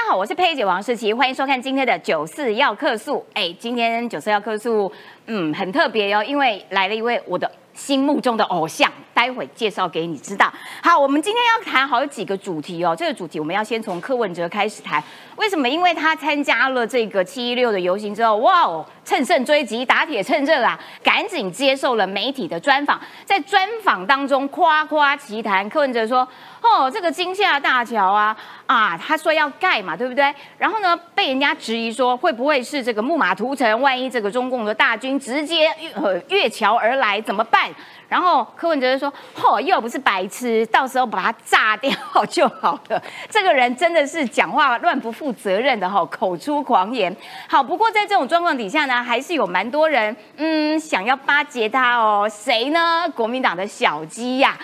大家好，我是佩姐王世琪，欢迎收看今天的九四要客诉。哎，今天九四要客诉，嗯，很特别哟，因为来了一位我的心目中的偶像，待会介绍给你知道。好，我们今天要谈好几个主题哦，这个主题我们要先从柯文哲开始谈。为什么？因为他参加了这个七一六的游行之后，哇哦，乘胜追击，打铁趁热啊，赶紧接受了媒体的专访，在专访当中夸夸其谈，柯文哲说。哦，这个金厦大桥啊，啊，他说要盖嘛，对不对？然后呢，被人家质疑说会不会是这个木马屠城？万一这个中共的大军直接越越桥而来怎么办？然后柯文哲就说：“嚯，又不是白痴，到时候把它炸掉就好了。”这个人真的是讲话乱不负责任的哈，口出狂言。好，不过在这种状况底下呢，还是有蛮多人嗯想要巴结他哦。谁呢？国民党的小鸡呀，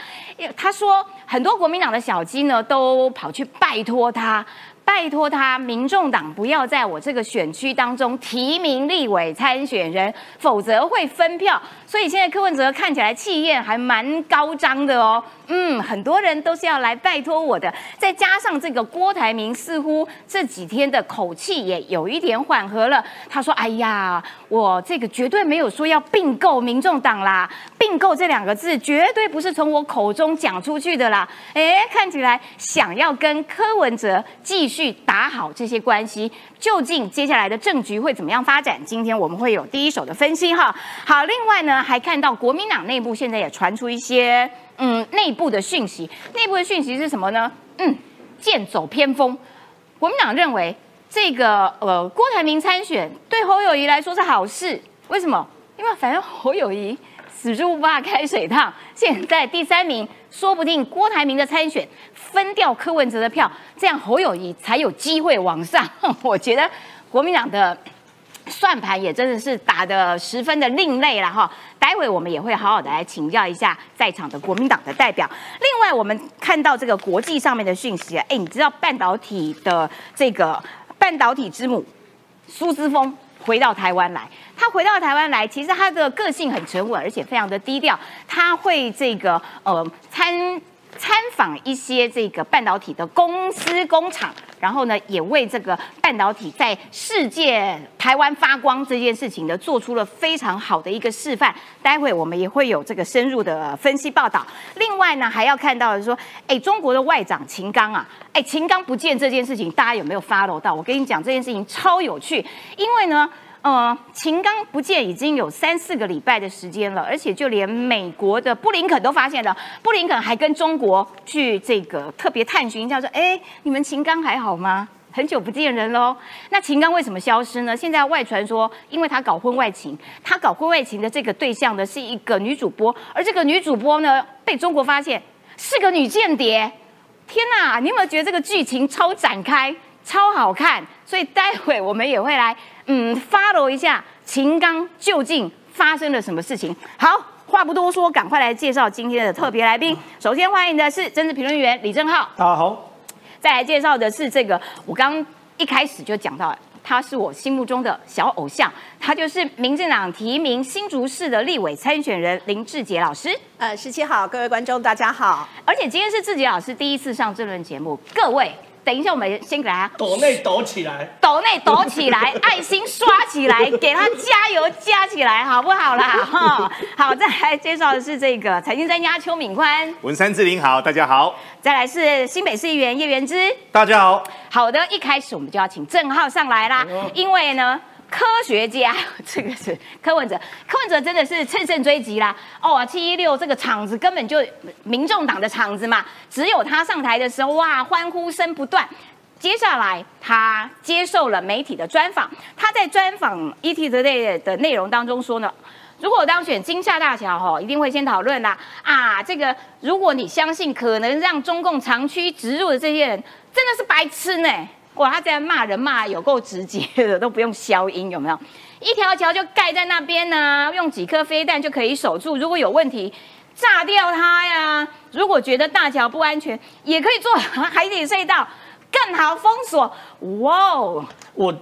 他说很多国民党的小鸡呢都跑去拜托他。拜托他，民众党不要在我这个选区当中提名立委参选人，否则会分票。所以现在柯文哲看起来气焰还蛮高涨的哦。嗯，很多人都是要来拜托我的。再加上这个郭台铭，似乎这几天的口气也有一点缓和了。他说：“哎呀，我这个绝对没有说要并购民众党啦，并购这两个字绝对不是从我口中讲出去的啦。”哎，看起来想要跟柯文哲继续。去打好这些关系，究竟接下来的政局会怎么样发展？今天我们会有第一手的分析哈。好，另外呢，还看到国民党内部现在也传出一些嗯内部的讯息，内部的讯息是什么呢？嗯，剑走偏锋。国民党认为这个呃郭台铭参选对侯友谊来说是好事，为什么？因为反正侯友谊。死猪不怕开水烫，现在第三名，说不定郭台铭的参选分掉柯文哲的票，这样侯友谊才有机会往上。我觉得国民党的算盘也真的是打得十分的另类了哈。待会我们也会好好的来请教一下在场的国民党的代表。另外，我们看到这个国际上面的讯息啊，哎，你知道半导体的这个半导体之母苏姿峰回到台湾来。他回到台湾来，其实他的个性很沉稳，而且非常的低调。他会这个呃参参访一些这个半导体的公司工厂，然后呢也为这个半导体在世界台湾发光这件事情呢做出了非常好的一个示范。待会我们也会有这个深入的分析报道。另外呢还要看到的是说，哎，中国的外长秦刚啊，哎，秦刚不见这件事情，大家有没有 follow 到？我跟你讲这件事情超有趣，因为呢。呃，秦刚不见已经有三四个礼拜的时间了，而且就连美国的布林肯都发现了，布林肯还跟中国去这个特别探寻，叫做哎，你们秦刚还好吗？很久不见人喽。那秦刚为什么消失呢？现在外传说，因为他搞婚外情，他搞婚外情的这个对象呢是一个女主播，而这个女主播呢被中国发现是个女间谍。天哪，你有没有觉得这个剧情超展开、超好看？所以待会我们也会来。嗯，follow 一下秦刚究竟发生了什么事情？好，话不多说，赶快来介绍今天的特别来宾。首先欢迎的是政治评论员李正浩，大家好。再来介绍的是这个，我刚一开始就讲到，他是我心目中的小偶像，他就是民进党提名新竹市的立委参选人林志杰老师。呃，十七号各位观众大家好，而且今天是志杰老师第一次上这轮节目，各位。等一下，我们先给他抖内抖起来，抖内抖起来，爱心刷起来，给他加油加起来，好不好啦？哈，好，再来介绍的是这个财经专家邱敏宽，文山志玲好，大家好。再来是新北市议员叶元之，大家好。好的，一开始我们就要请郑浩上来啦，因为呢。科学家，这个是柯文哲，柯文哲真的是乘胜追击啦！哦，七一六这个场子根本就民众党的场子嘛，只有他上台的时候，哇，欢呼声不断。接下来他接受了媒体的专访，他在专访 ET 的内的内容当中说呢，如果当选金厦大桥，哈，一定会先讨论啦。啊，这个如果你相信可能让中共长驱直入的这些人，真的是白痴呢。哇，他这样骂人骂有够直接的，都不用消音，有没有？一条桥就盖在那边呢，用几颗飞弹就可以守住。如果有问题，炸掉它呀。如果觉得大桥不安全，也可以做海底隧道，更好封锁。哇哦，我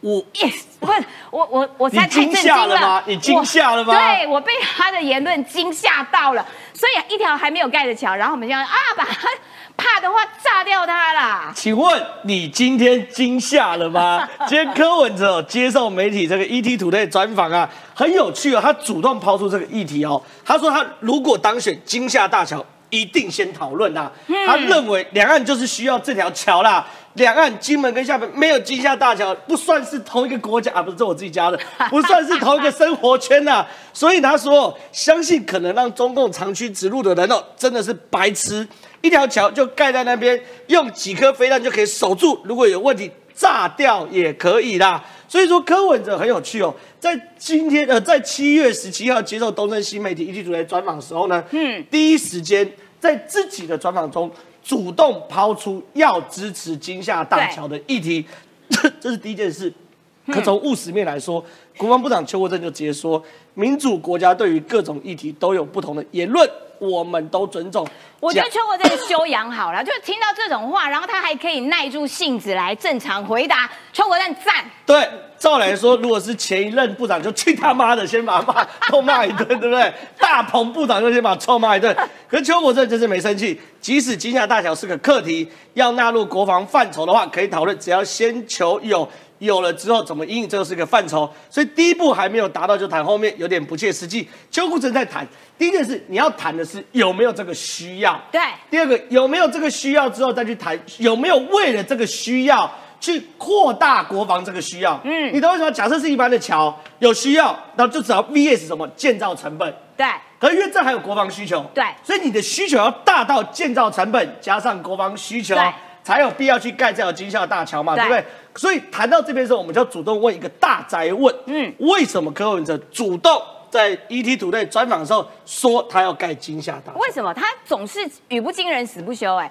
我 yes，不是我我我才太震惊了，你惊吓了吗？对我被他的言论惊吓到了。所以一条还没有盖的桥，然后我们就啊把它。怕的话炸掉它啦。请问你今天惊吓了吗？今天柯文哲接受媒体这个 ET 土队专访啊，很有趣哦。他主动抛出这个议题哦，他说他如果当选金厦大桥，一定先讨论啊。他认为两岸就是需要这条桥啦。两岸金门跟厦门没有金厦大桥，不算是同一个国家啊，不是这我自己家的，不算是同一个生活圈呐。所以他说，相信可能让中共长驱直入的人哦，真的是白痴。一条桥就盖在那边，用几颗飞弹就可以守住，如果有问题炸掉也可以啦。所以说柯文哲很有趣哦，在今天呃，在七月十七号接受东森新媒体一体主持专访时候呢，嗯，第一时间在自己的专访中。主动抛出要支持金厦大桥的议题，这 这是第一件事。可从务实面来说，国防部长邱国正就直接说，民主国家对于各种议题都有不同的言论。我们都尊重。我觉得邱国正修养好了，就是听到这种话，然后他还可以耐住性子来正常回答。邱国正赞。对，照来说，如果是前一任部长，就去他妈的，先把他骂臭骂一顿，对不对？大鹏部长就先把臭骂一顿。可是邱国正就是没生气，即使金厦大小是个课题，要纳入国防范畴的话，可以讨论，只要先求有。有了之后怎么应，这个是个范畴，所以第一步还没有达到就谈后面有点不切实际。邱国正在谈，第一件事你要谈的是有没有这个需要，对。第二个有没有这个需要之后再去谈有没有为了这个需要去扩大国防这个需要。嗯，你懂为什么？假设是一般的桥有需要，那就只要 VS 什么建造成本，对。可是因为这还有国防需求，对。所以你的需求要大到建造成本加上国防需求，才有必要去盖这条金厦大桥嘛，对不对？所以谈到这边的时候，我们就要主动问一个大宅问：嗯，为什么柯文哲主动在 ET 土队专访的时候说他要盖金厦大？为什么他总是语不惊人死不休？哎，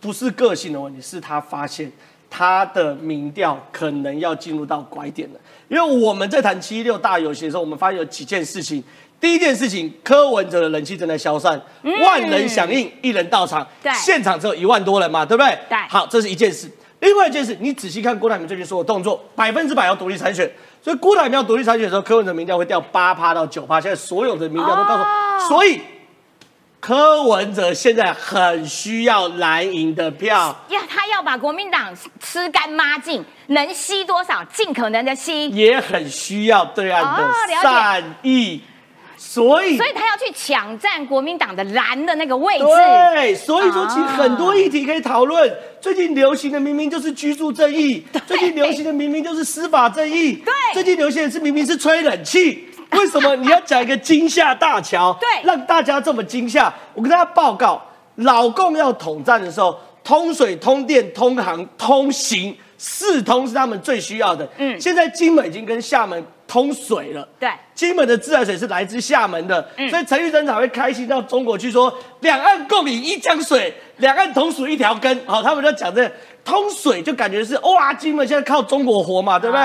不是个性的问题，是他发现他的民调可能要进入到拐点了。因为我们在谈七六大游行的时候，我们发现有几件事情。第一件事情，柯文哲的人气正在消散，万人响应，一人到场，对，现场只有一万多人嘛，对不对？对，好，这是一件事。另外一件事，你仔细看郭台铭最近所有动作，百分之百要独立参选。所以郭台铭要独立参选的时候，柯文哲民调会掉八趴到九趴。现在所有的民调都告诉我，所以柯文哲现在很需要蓝营的票。呀，他要把国民党吃干抹净，能吸多少尽可能的吸。也很需要对岸的善意。所以，所以他要去抢占国民党的蓝的那个位置。对，所以说其实很多议题可以讨论。最近流行的明明就是居住正义，最近流行的明明就是司法正义。对，最近流行的是明明是吹冷气。为什么你要讲一个惊吓大桥？对，让大家这么惊吓。我跟大家报告，老共要统战的时候，通水、通电、通航、通行。四通是他们最需要的。嗯，现在金门已经跟厦门通水了。对，金门的自来水是来自厦门的，所以陈玉珍才会开心到中国去说，两岸共饮一江水，两岸同属一条根。好，他们就讲这通水，就感觉是哇，金门现在靠中国活嘛，对不对？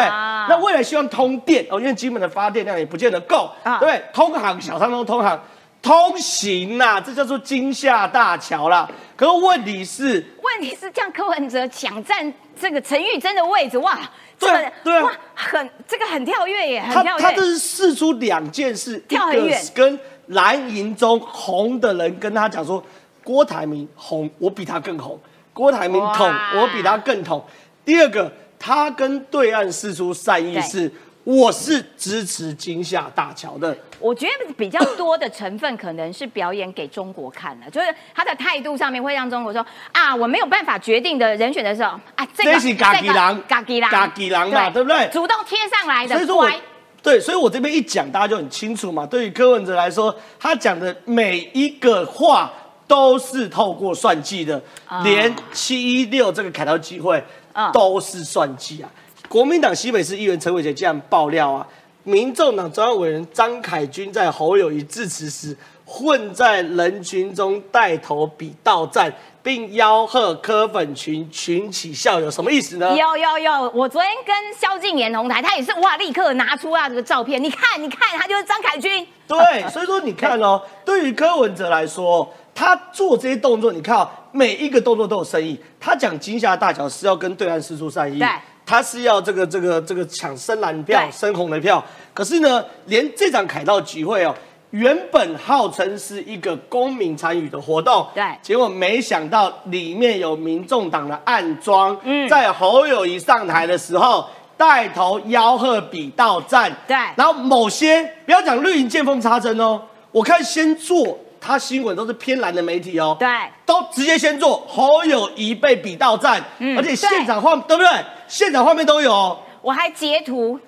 那未来希望通电哦，因为金门的发电量也不见得够，对不对？通航小三通通航。通行呐，这叫做金厦大桥啦。可是问题是，问题是这样，柯文哲抢占这个陈玉珍的位置，哇，对对啊，很这个很跳跃耶，他他这是试出两件事，跳很远，跟蓝营中红的人跟他讲说，郭台铭红，我比他更红；郭台铭统，我比他更统。第二个，他跟对岸试出善意是。我是支持金厦大桥的。我觉得比较多的成分可能是表演给中国看的，就是他的态度上面会让中国说啊，我没有办法决定的人选的时候啊，这个是嘎吉狼，嘎吉狼，嘎吉狼嘛，对不对？主动贴上来的。所以说我对，所以我这边一讲，大家就很清楚嘛。对于柯文哲来说，他讲的每一个话都是透过算计的，连七一六这个砍刀机会都是算计啊。国民党西北市议员陈伟杰竟然爆料啊，民众党中央委员张凯军在侯友谊致辞时，混在人群中带头比道战，并吆喝柯粉群群起效有，什么意思呢？有有有，我昨天跟萧敬言同台，他也是哇，立刻拿出啊这个照片，你看你看，他就是张凯军。对，所以说你看哦，对于柯文哲来说，他做这些动作，你看每一个动作都有深意。他讲金厦大桥是要跟对岸示出善意。对。他是要这个这个这个抢深蓝票、深红的票，可是呢，连这场凯道集会哦，原本号称是一个公民参与的活动，对。结果没想到里面有民众党的暗装，嗯。在侯友谊上台的时候带头吆喝比到站，对。然后某些不要讲绿营见缝插针哦，我看先做他新闻都是偏蓝的媒体哦，对，都直接先做侯友谊被比到站，嗯而且现场画对不对？现场画面都有哦。我还截图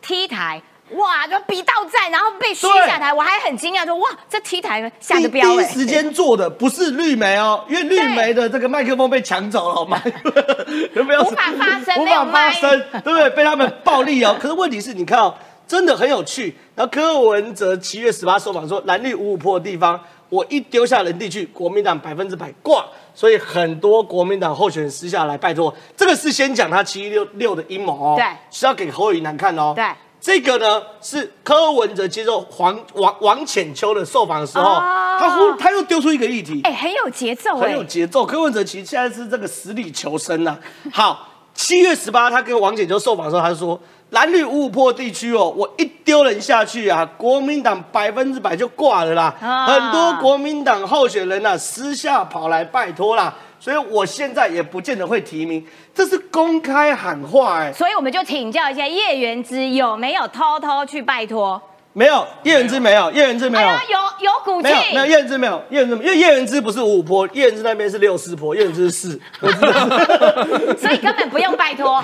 T 台，哇，就比到站，然后被虚对下台，我还很惊讶，说哇，这 T 台下第的标哎，第一时间做的不是绿媒哦，因为绿媒的这个麦克风被抢走了，好吗？有没有？无法发声无法发没有麦声，对不对？被他们暴力哦。可是问题是，你看哦，真的很有趣。然后柯文哲七月十八受访说，蓝绿五五破的地方，我一丢下人地去，国民党百分之百挂。所以很多国民党候选人私下来拜托，这个是先讲他七一六六的阴谋哦，对是要给侯友宜难看哦，对。这个呢是柯文哲接受黄王王浅秋的受访的时候，哦他忽他又丢出一个议题，哎，很有节奏很哎，有节奏。柯文哲其实现在是这个死里求生呐、好，七月十八，他跟王姐就受访的时候，他就说蓝绿五五坡地区哦，我一丢人下去啊，国民党百分之百就挂了啦。啊很多国民党候选人呐、私下跑来拜托啦，所以我现在也不见得会提名，这是公开喊话哎、所以我们就请教一下叶元之有没有偷偷去拜托？没有叶元之没有，叶元之没有。有有骨气没，有没有叶元之没有叶元之没有，因为叶元之不是五五坡，叶元之那边是六四坡，叶元之是四，所以根本不用拜托，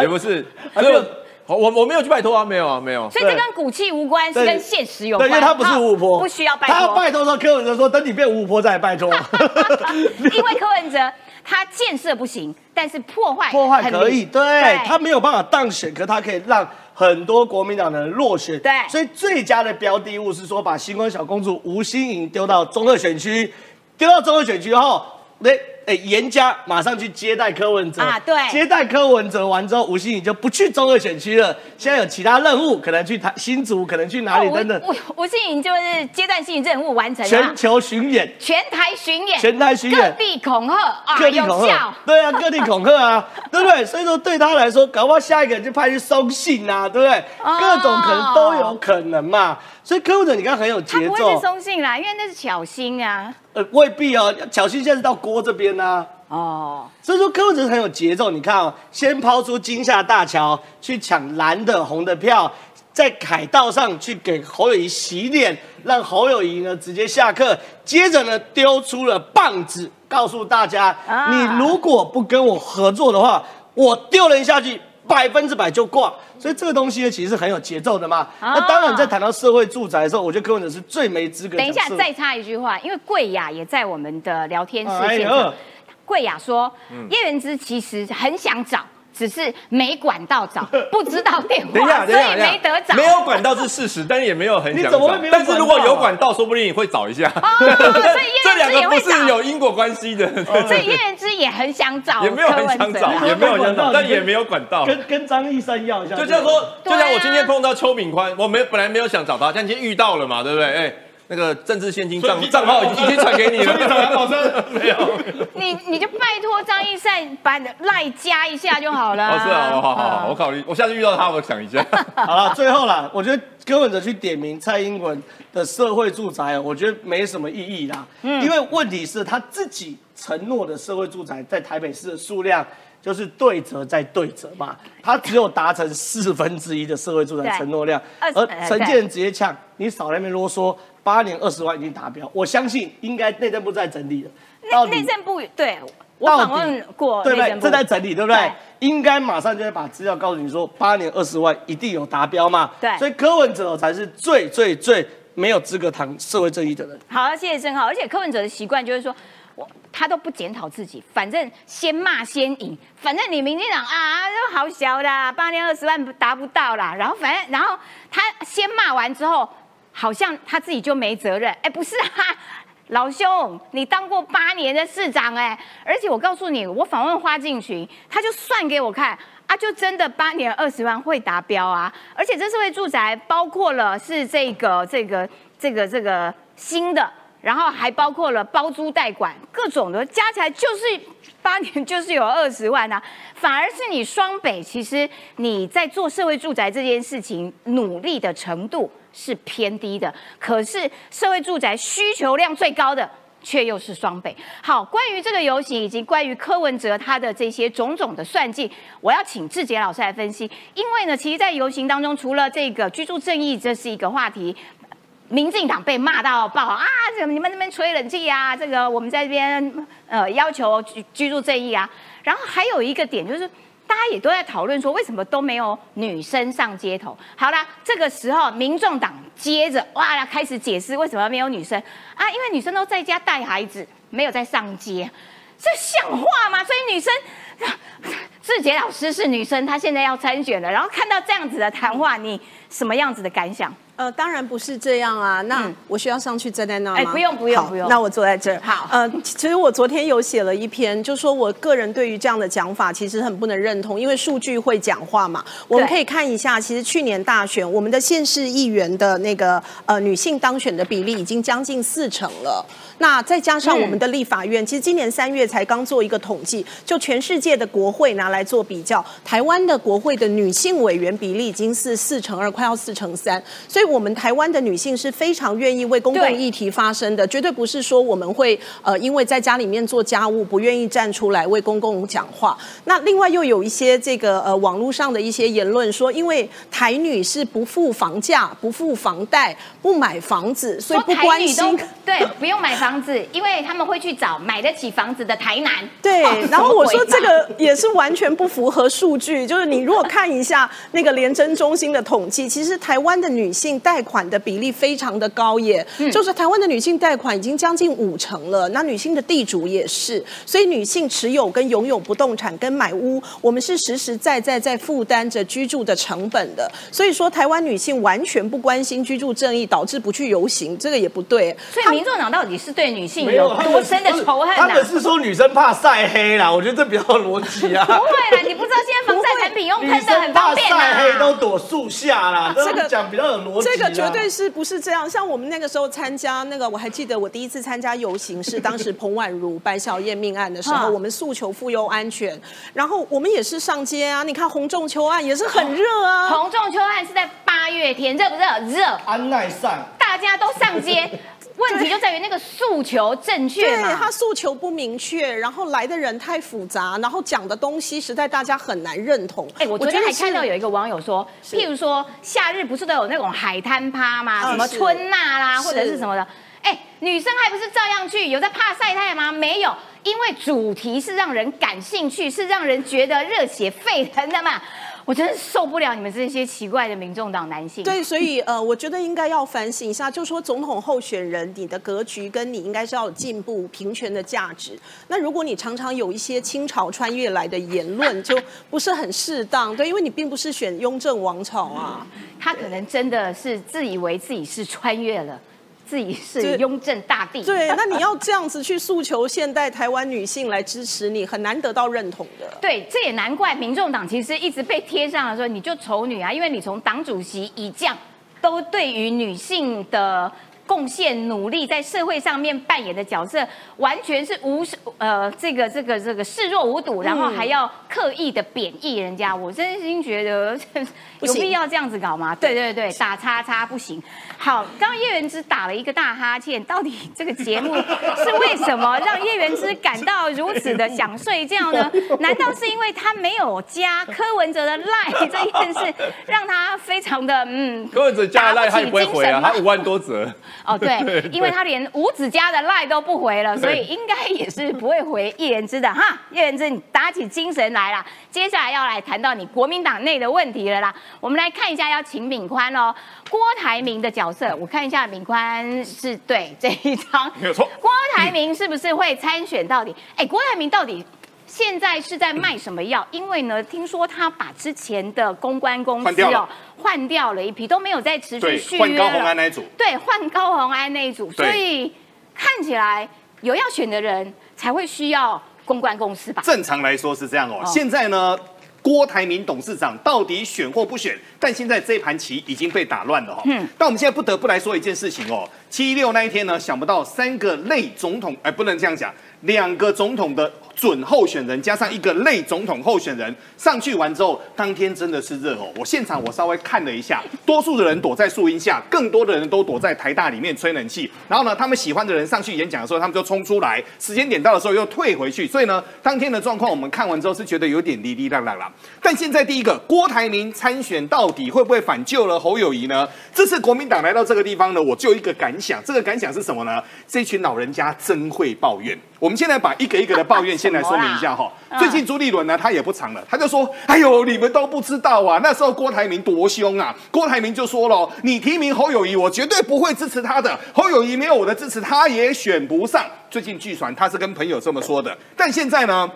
也不是，还有所以我我我没有去拜托啊，没有啊，没有。所以这跟骨气无关，是跟现实有对，关。因为他不是五五坡，不需要拜他要托。拜托的时候，柯文哲说等你变五五坡再来拜托。因为柯文哲他建设不行，但是破坏破坏很可以，厉对他没有办法当选，可他可以让很多国民党的人落选。对所以最佳的标的物是说把星光小公主吴欣颖丢到中二选区，丢到中二选区后，那哎严家马上去接待柯文哲啊对接待柯文哲完之后，吴欣颖就不去中二选区了，现在有其他任务，可能去台新竹，可能去哪里哦等等，吴吴吴信颖就是阶段性任务完成全，球巡演。全台巡演，全台巡演各地恐吓啊，各地恐吓，。对啊，各地恐吓啊，对不对？所以说对他来说，搞不好下一个人就派去松信啊，对不对？哦各种可能都有可能嘛。所以柯文哲你看很有节他不会是奏，松信啦，因为那是巧心啊。呃，未必哦。巧心现在是到郭这边呐、哦，所以说柯文哲很有节奏。你看哦，先抛出金厦大桥去抢蓝的红的票。在凯道上去给侯友谊洗脸，让侯友谊呢直接下课。接着呢丢出了棒子，告诉大家：啊你如果不跟我合作的话，我丢人下去百分之百就挂。所以这个东西呢，其实是很有节奏的嘛。啊那当然，在谈到社会住宅的时候，我觉得柯文哲是最没资格等一下再插一句话，因为贵雅也在我们的聊天室。贵雅说，嗯叶元之其实很想找，只是没管道找，不知道电等一下，话，等一下，所以没得找。没有管道是事实，但也没有很想找你怎么会没。有但是如果有管道，说不定你会找一下。哦，所以叶这两个不是，有因果关系的，所以叶元之也很想找，也没有很想找，也没有想找，但也没有管道。跟跟张一山要一下。就像说，就像我今天碰到邱敏宽，我没本来没有想找他，但今天遇到了嘛，对不对？哎，那个政治现金账账号已经已经传给你了，没有。你你就拜托张一善把赖加一下就好了。哦，是啊，好好好，我嗯考虑，我下次遇到他，我想一下。好了，最后啦，我觉得柯文哲去点名蔡英文的社会住宅，我觉得没什么意义啦。嗯因为问题是他自己承诺的社会住宅在台北市的数量。就是对折再对折嘛，他只有达成四分之一的社会住宅承诺量，而陈建仁直接呛你少在那边啰嗦，八年二十万已经达标，我相信应该内政部在整理了，内内政部对我访问过对不对？正在整理，对不对？对应该马上就会把资料告诉你说，八年二十万一定有达标嘛？对所以柯文哲才是最最最没有资格谈社会正义的人。好，谢谢郑浩。而且柯文哲的习惯就是说，我他都不检讨自己，反正先骂先赢，反正你民进党啊，都好小啦，八年二十万达不到啦。然后反正，然后他先骂完之后，好像他自己就没责任。哎，不是啊。老兄，你当过八年的市长哎、而且我告诉你，我访问花敬群，他就算给我看啊，就真的八年二十万会达标啊，而且这社会住宅包括了是这个这个这个这个新的然后还包括了包租代管，各种的加起来就是八年就是有二十万啊。反而是你双北，其实你在做社会住宅这件事情努力的程度是偏低的，可是社会住宅需求量最高的。却又是双北。好，关于这个游行以及关于柯文哲他的这些种种的算计，我要请志杰老师来分析。因为呢，其实，在游行当中，除了这个居住正义，这是一个话题，民进党被骂到爆啊！怎么你们那边吹冷气啊，这个我们在这边呃要求居居住正义啊。然后还有一个点就是。大家也都在讨论说，为什么都没有女生上街头？好啦，这个时候民众党接着哇开始解释为什么没有女生啊？因为女生都在家带孩子，没有在上街，这像话吗？所以女生，志杰老师是女生，她现在要参选了，然后看到这样子的谈话，你什么样子的感想？呃，当然不是这样啊。那我需要上去站在那吗？哎，不用不用不用。那我坐在这儿。好。呃，其实我昨天有写了一篇，就说我个人对于这样的讲法其实很不能认同，因为数据会讲话嘛。我们可以看一下，其实去年大选，我们的县市议员的那个呃女性当选的比例已经将近四成了。那再加上我们的立法院，其实今年三月才刚做一个统计，就全世界的国会拿来做比较，台湾的国会的女性委员比例已经是四成二，快要四成三。所以，我们台湾的女性是非常愿意为公共议题发声的，绝对不是说我们会呃因为在家里面做家务不愿意站出来为公共讲话。那另外又有一些这个呃网络上的一些言论说，因为台女是不付房价、不付房贷、不买房子，所以不关心，对，不用买房。子，因为他们会去找买得起房子的台南。对，然后我说这个也是完全不符合数据。就是你如果看一下那个廉政中心的统计，其实台湾的女性贷款的比例非常的高，耶，就是台湾的女性贷款已经将近五成了。那女性的地主也是，所以女性持有跟拥有不动产跟买屋，我们是实实在在在负担着居住的成本的。所以说，台湾女性完全不关心居住正义，导致不去游行，这个也不对。所以民众党到底是？对女性有多深的仇恨？他们是说女生怕晒黑啦，我觉得这比较逻辑啊。不会啦，你不知道现在防晒产品用喷的很方便晒黑都躲树下啦，这个讲比较有逻辑。这个绝对是不是这样？像我们那个时候参加那个，我还记得我第一次参加游行是当时彭婉如白小燕命案的时候，我们诉求妇幼安全，然后我们也是上街啊。你看洪仲秋案也是很热啊。洪仲秋案是在八月天，热不热？热。安耐上，大家都上街。问题就在于那个诉求正确嘛？对，他诉求不明确，然后来的人太复杂，然后讲的东西实在大家很难认同。哎，我昨天还看到有一个网友说，譬如说夏日不是都有那种海滩趴吗？什么春娜啦，或者是什么的？哎，女生还不是照样去？有在怕晒太阳吗？没有，因为主题是让人感兴趣，是让人觉得热血沸腾的嘛。我真的受不了你们这些奇怪的民众党男性。对，所以呃，我觉得应该要反省一下，就说总统候选人，你的格局跟你应该是要有进步、平权的价值。那如果你常常有一些清朝穿越来的言论，就不是很适当。对，因为你并不是选雍正王朝啊，他可能真的是自以为自己是穿越了。自己是雍正大帝，对，那你要这样子去诉求现代台湾女性来支持你，很难得到认同的。对，这也难怪民众党其实一直被贴上了说你就丑女啊，因为你从党主席以降都对于女性的。贡献努力在社会上面扮演的角色，完全是无呃这个这个这个视若无睹，然后还要刻意的贬义人家，我真心觉得 有必要这样子搞吗？对对对，打叉叉不行。好，刚刚叶元之打了一个大哈欠，到底这个节目是为什么让叶元之感到如此的想睡觉呢？难道是因为他没有加柯文哲的赖这件事，让他非常的嗯？柯文哲加赖他也不会回啊，他五万多折。哦，对，因为他连吴子嘉的赖都不回了，所以应该也是不会回叶元之的哈。叶元之，你打起精神来了，接下来要来谈到你国民党内的问题了啦。我们来看一下，要请敏宽哦，郭台铭的角色，我看一下，敏宽是对这一张没有错。郭台铭是不是会参选到底？哎，郭台铭到底？现在是在卖什么药？因为呢，听说他把之前的公关公司哦换掉了一批，都没有再持续续约换高红安那一组。对，换高红安那一组，所以看起来有要选的人才会需要公关公司吧？正常来说是这样哦。现在呢，郭台铭董事长到底选或不选？但现在这一盘棋已经被打乱了哈。嗯。但我们现在不得不来说一件事情哦，七一六那一天呢，想不到三个类总统，哎，不能这样讲，两个总统的。准候选人加上一个类总统候选人上去完之后，当天真的是热哦！我现场我稍微看了一下，多数的人躲在树荫下，更多的人都躲在台大里面吹冷气。然后呢，他们喜欢的人上去演讲的时候，他们就冲出来；时间点到的时候又退回去。所以呢，当天的状况我们看完之后是觉得有点滴滴答答啦。但现在第一个，郭台铭参选到底会不会反救了侯友谊呢？这次国民党来到这个地方呢，我就一个感想，这个感想是什么呢？这群老人家真会抱怨。我们现在把一个一个的抱怨先来说明一下哈。最近朱立伦呢，他也不长了，他就说：“哎呦，你们都不知道啊，那时候郭台铭多凶啊！”郭台铭就说了：“你提名侯友谊，我绝对不会支持他的。侯友谊没有我的支持，他也选不上。”最近据传他是跟朋友这么说的。但现在呢，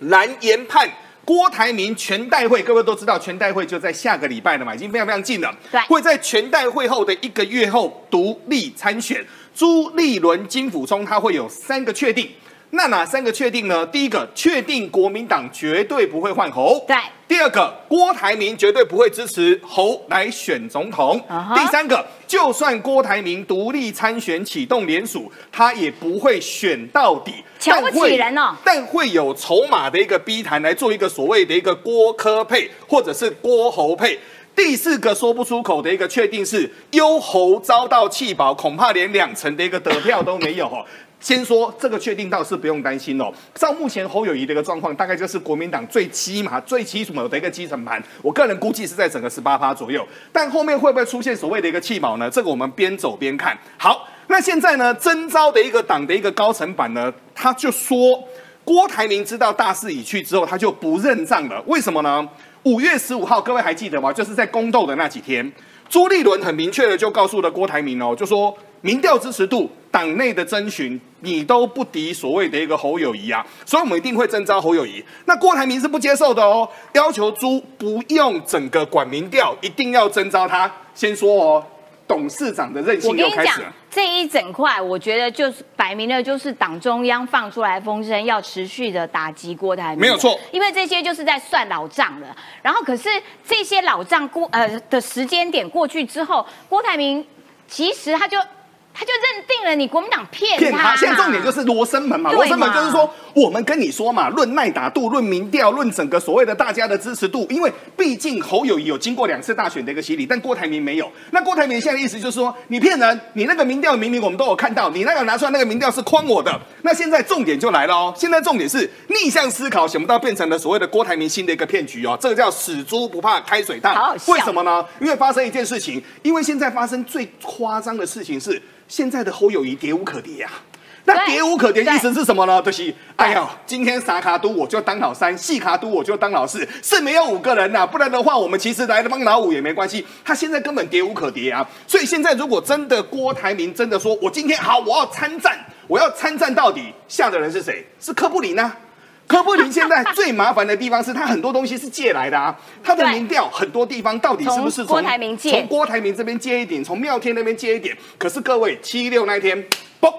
蓝研判郭台铭全代会，各位都知道，全代会就在下个礼拜了嘛，已经非常非常近了。对，会在全代会后的一个月后独立参选。朱立伦、金辅聪，他会有三个确定。那哪三个确定呢？第一个，确定国民党绝对不会换侯。对。第二个，郭台铭绝对不会支持侯来选总统。第三个，就算郭台铭独立参选启动联署，他也不会选到底。瞧不起人哦。但会有筹码的一个逼谈来做一个所谓的一个郭科配，或者是郭侯配。第四个说不出口的一个确定是，优侯遭到弃保，恐怕连两成的一个得票都没有哦。先说这个确定倒是不用担心哦。照目前侯友谊的一个状况，大概就是国民党最起码最基础的一个基层盘。我个人估计是在整个十八趴左右。但后面会不会出现所谓的一个弃保呢？这个我们边走边看。好，那现在呢，征召的一个党的一个高层版呢，他就说郭台铭知道大势已去之后，他就不认账了。为什么呢？五月十五号，各位还记得吗？就是在宫斗的那几天，朱立伦很明确的就告诉了郭台铭哦，就说民调支持度、党内的征询，你都不敌所谓的一个侯友谊啊，所以我们一定会征召侯友谊。那郭台铭是不接受的哦，要求朱不用整个管民调，一定要征召他。先说哦。董事长的任性又开始了。这一整块，我觉得就是摆明了，就是党中央放出来风声，要持续的打击郭台铭。没有错，因为这些就是在算老账了。然后，可是这些老账过呃的时间点过去之后，郭台铭其实他就。他就认定了你国民党骗他，现在重点就是罗生门嘛。罗生门就是说，我们跟你说嘛，论耐打度，论民调，论整个所谓的大家的支持度，因为毕竟侯友谊有经过两次大选的一个洗礼，但郭台铭没有。那郭台铭现在的意思就是说，你骗人，你那个民调明明我们都有看到，你那个拿出来那个民调是诓我的。那现在重点就来了哦，现在重点是逆向思考，想不到变成了所谓的郭台铭新的一个骗局哦。这个叫死猪不怕开水烫，为什么呢？因为发生一件事情，因为现在发生最夸张的事情是。现在的侯友谊跌无可跌啊，那跌无可跌意思是什么呢？就是哎呀，今天傻卡都我就当老三，细卡都我就当老四，是没有五个人呐，不然的话我们其实来帮老五也没关系。他现在根本跌无可跌啊，所以现在如果真的郭台铭真的说我今天好，我要参战，我要参战到底，下的人是谁？是柯布林啊。柯布林现在最麻烦的地方是他很多东西是借来的啊，他的民调很多地方到底是不是从郭台铭借？从郭台铭这边借一点，从妙天那边借一点。可是各位七六那天，嘣。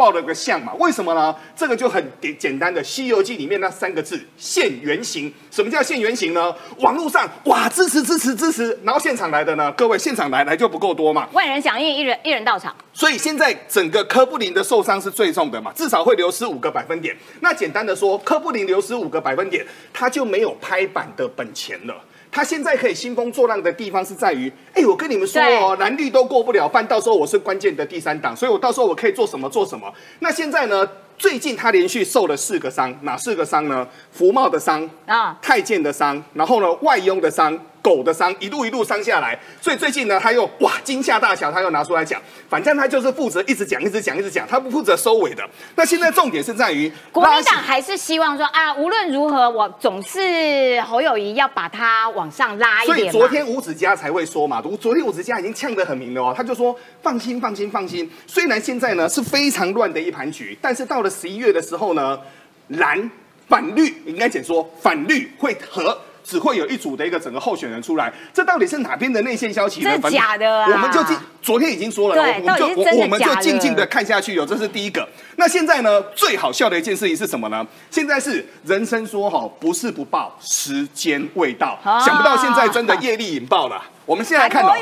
报了个相嘛？为什么呢？这个就很简简单的《西游记》里面那三个字现原形。什么叫现原形呢？网络上哇支持支持支持，然后现场来的呢？各位现场来来就不够多嘛？万人响应，一人一人到场。所以现在整个科布林的受伤是最重的嘛？至少会流失五个百分点。那简单的说，科布林流失五个百分点，他就没有拍板的本钱了。他现在可以兴风作浪的地方是在于，哎，我跟你们说哦，蓝绿都过不了半，到时候我是关键的第三党，所以我到时候我可以做什么做什么。那现在呢？最近他连续受了四个伤，哪四个伤呢？福茂的伤啊，太监的伤，然后呢，外佣的伤。狗的伤一路一路伤下来，所以最近呢，他又哇惊吓大桥，他又拿出来讲，反正他就是负责一直讲，一直讲，一直讲，他不负责收尾的。那现在重点是在于，国民党还是希望说啊，无论如何，我总是侯友谊要把他往上拉一点。所以昨天吴子嘉才会说嘛，昨昨天吴子嘉已经呛得很明了哦，他就说放心，放心，放心。虽然现在呢是非常乱的一盘局，但是到了十一月的时候呢，蓝反绿应该讲说反绿会和。只会有一组的一个整个候选人出来，这到底是哪边的内线消息呢？这是假的啊我们就进，昨天已经说了，我们就我我们就静静的看下去哦，这是第一个。那现在呢，最好笑的一件事情是什么呢？现在是人生说哈，不是不报，时间未到。啊想不到现在真的业力引爆了。我们现在看哦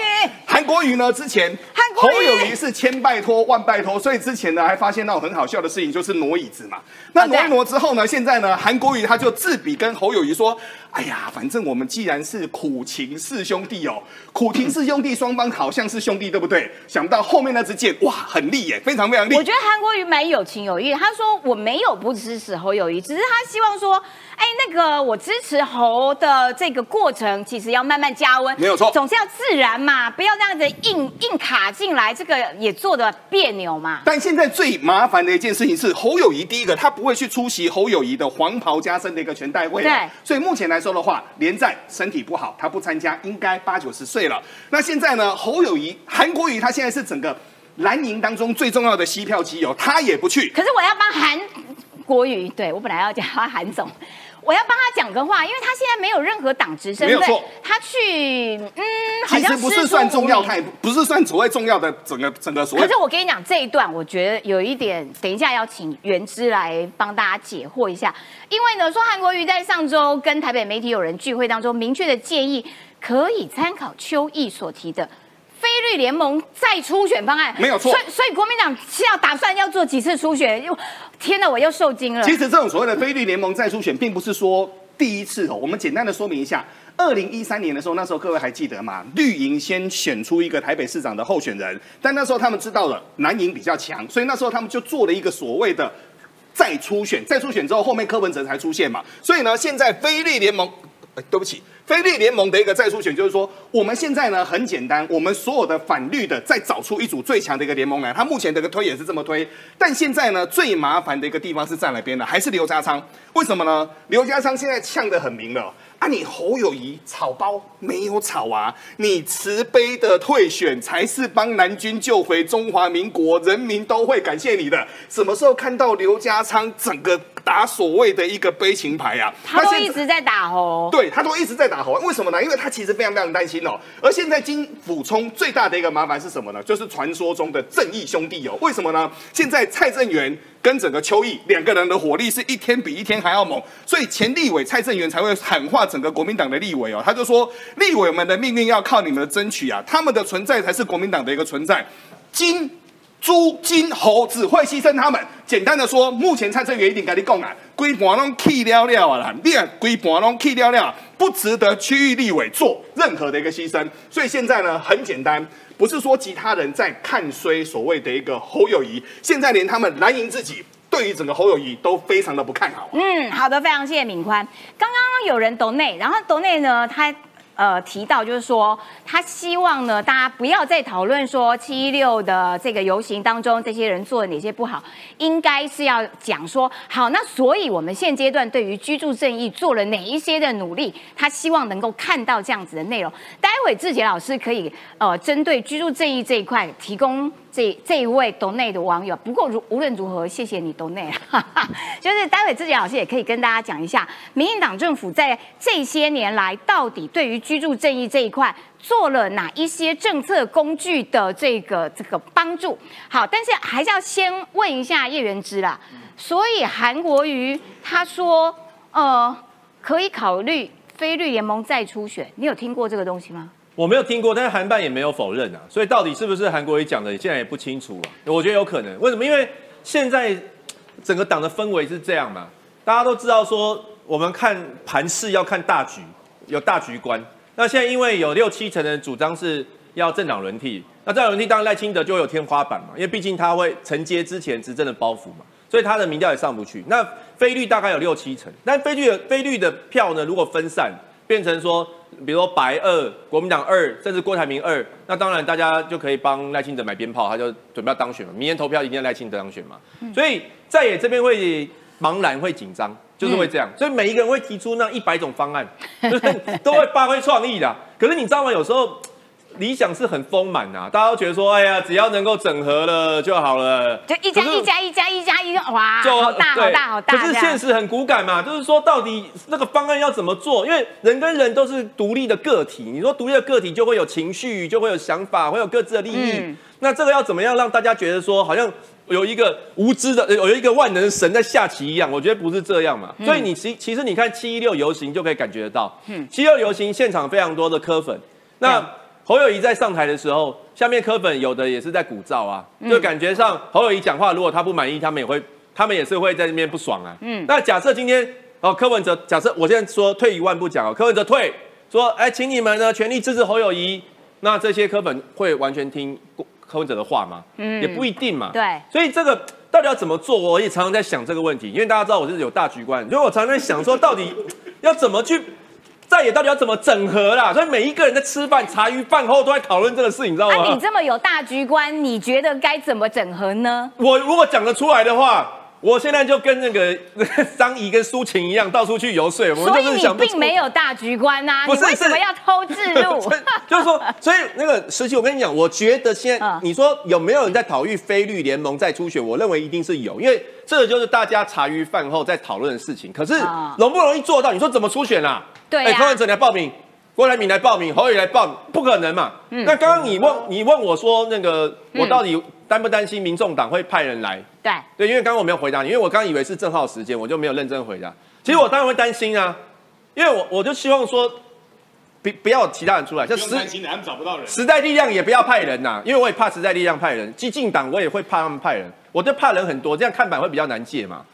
韩国瑜，呢，之前韩国瑜侯友谊是千拜托万拜托，所以之前呢还发现到很好笑的事情，就是挪椅子嘛。那挪一挪之后呢，现在呢，韩国瑜他就自比跟侯友谊说：“哎呀，反正我们既然是苦情四兄弟哦，苦情四兄弟双方好像是兄弟，对不对？想不到后面那支箭哇，很利耶，非常非常利。我觉得韩国瑜蛮有情有义。他说我没有不支持侯友谊，只是他希望说，哎，那个我支持侯的这个过程，其实要慢慢加温，没有错总是要自然嘛，不要这样子硬硬卡进来，这个也做的别扭嘛。但现在最麻烦的一件事情是，侯友谊第一个他不会去出席侯友谊的黄袍加身的一个全代会了对所以目前来说的话，连战身体不好，他不参加，应该八九十岁了。那现在呢，侯友谊、韩国瑜他现在是整个蓝营当中最重要的吸票机友，他也不去。可是我要帮韩国瑜，对我本来要叫他韩总，我要帮他讲个话，因为他现在没有任何党职身份没有错，他去嗯，好其像实不是算重要，师出无名他也不是算所谓重要的整个整个所谓。可是我跟你讲这一段，我觉得有一点，等一下要请袁之来帮大家解惑一下。因为呢，说韩国瑜在上周跟台北媒体有人聚会当中明确的建议，可以参考邱毅所提的非律联盟再初选方案。没有错所以所以国民党是要打算要做几次初选？又天哪，我又受惊了。其实这种所谓的非律联盟再初选，并不是说第一次哦。我们简单的说明一下，二零一三年的时候，那时候各位还记得吗？绿营先选出一个台北市长的候选人，但那时候他们知道了蓝营比较强，所以那时候他们就做了一个所谓的。再初选，再初选之后，后面柯文哲才出现嘛，所以呢，现在非律联盟，呃对不起，非绿联盟的一个再初选，就是说，我们现在呢很简单，我们所有的反绿的再找出一组最强的一个联盟来，他目前的一个推也是这么推，但现在呢最麻烦的一个地方是在哪边呢？还是刘家昌？为什么呢？刘家昌现在呛得很明了。啊，你侯友谊草包没有草啊！你慈悲的退选才是帮南军救回中华民国，人民都会感谢你的。什么时候看到刘家昌整个打所谓的一个悲情牌啊？他都一直在打吼。对他都一直在打为什么呢？因为他其实非常非常担心哦。而现在金辅冲最大的一个麻烦是什么呢？就是传说中的正义兄弟哦。为什么呢？现在蔡正元跟整个邱毅两个人的火力是一天比一天还要猛，所以前立委蔡正元才会喊话整个国民党的立委哦。他就说，立委们的命运要靠你们的争取啊，他们的存在才是国民党的一个存在。金猪、金、猴只会牺牲他们。简单的说，目前蔡正元一定跟你讲啊，规盘拢弃了了啊啦，你啊规盘拢弃了了，不值得区域立委做任何的一个牺牲。所以现在呢，很简单，不是说其他人在看衰所谓的一个侯友谊，现在连他们蓝营自己对于整个侯友谊都非常的不看好。嗯，好的，非常谢谢敏宽。刚刚有人抖内，然后抖内呢，他呃提到就是说，他希望呢大家不要再讨论说七一六的这个游行当中这些人做了哪些不好，应该是要讲说，好，那所以我们现阶段对于居住正义做了哪一些的努力，他希望能够看到这样子的内容。待会志杰老师可以呃针对居住正义这一块提供。这这一位抖内的网友，不过如无论如何，谢谢你抖内，就是待会自己老师也可以跟大家讲一下，民进党政府在这些年来到底对于居住正义这一块做了哪一些政策工具的这个这个帮助。好，但是还是要先问一下叶元之啦。所以韩国瑜他说，呃，可以考虑非绿联盟再初选，你有听过这个东西吗？我没有听过，但是韩办也没有否认啊，所以到底是不是韩国瑜讲的，现在也不清楚啊。我觉得有可能，为什么？因为现在整个党的氛围是这样嘛，大家都知道说，我们看盘势要看大局，有大局观。那现在因为有六七成的人主张是要政党轮替，那政党轮替当然赖清德就会有天花板嘛，因为毕竟他会承接之前执政的包袱嘛，所以他的民调也上不去。那非绿大概有六七成，但非绿的非绿的票呢，如果分散变成说。比如说白二、国民党二，甚至郭台铭二，那当然大家就可以帮赖清德买鞭炮，他就准备要当选嘛。明年投票一定要赖清德当选嘛。所以在野这边会茫然、会紧张，就是会这样。所以每一个人会提出那一百种方案，就是都会发挥创意的。可是你知道吗？有时候理想是很丰满呐，大家都觉得说，哎呀，只要能够整合了就好了，就一加一加一加一加一，哇，就好大好大好大。可是现实很骨感嘛，就是说到底那个方案要怎么做？因为人跟人都是独立的个体，你说独立的个体就会有情绪，就会有想法，会有各自的利益。嗯那这个要怎么样让大家觉得说，好像有一个无知的，呃有一个万能神在下棋一样？我觉得不是这样嘛。嗯所以你其其实你看七一六游行就可以感觉得到，七六游行现场非常多的科粉，那。侯友谊在上台的时候，下面科粉有的也是在鼓噪啊，嗯就感觉上侯友谊讲话，如果他不满意，他们也会，他们也是会在那边不爽啊。嗯，那假设今天哦，柯文哲，假设我现在说退一万步讲哦，柯文哲退，说哎，请你们呢全力支持侯友谊，那这些科粉会完全听柯文哲的话吗？嗯，也不一定嘛。对所以这个到底要怎么做，我也常常在想这个问题，因为大家知道我是有大局观，所以我常常在想说，到底要怎么去。在野到底要怎么整合啦？所以每一个人在吃饭、茶余饭后都在讨论这个事，你知道吗？啊，你这么有大局观，你觉得该怎么整合呢？我如果讲得出来的话，我现在就跟那个 张怡跟苏晴一样，到处去游说。我们所以就是想你并没有大局观呐、不是你为什么要偷制入？就是说，所以那个时期，我跟你讲，我觉得现在嗯你说有没有人在讨论非绿联盟再出选？我认为一定是有，因为这个就是大家茶余饭后在讨论的事情。可是啊容不容易做到？你说怎么出选啊？对啊哎，柯文哲来报名，郭台铭来报名，侯友宜来报名，不可能嘛？嗯那刚刚你问你问我说，那个我到底担不担心民众党会派人来？对，对，因为刚刚我没有回答你，因为我刚刚以为是正好时间，我就没有认真回答。其实我当然会担心啊，因为我我就希望说，不不要其他人出来，像时不用担心的，他们找不到人。时代力量也不要派人呐、因为我也怕时代力量派人，激进党我也会怕他们派人，我就怕人很多，这样看板会比较难借嘛。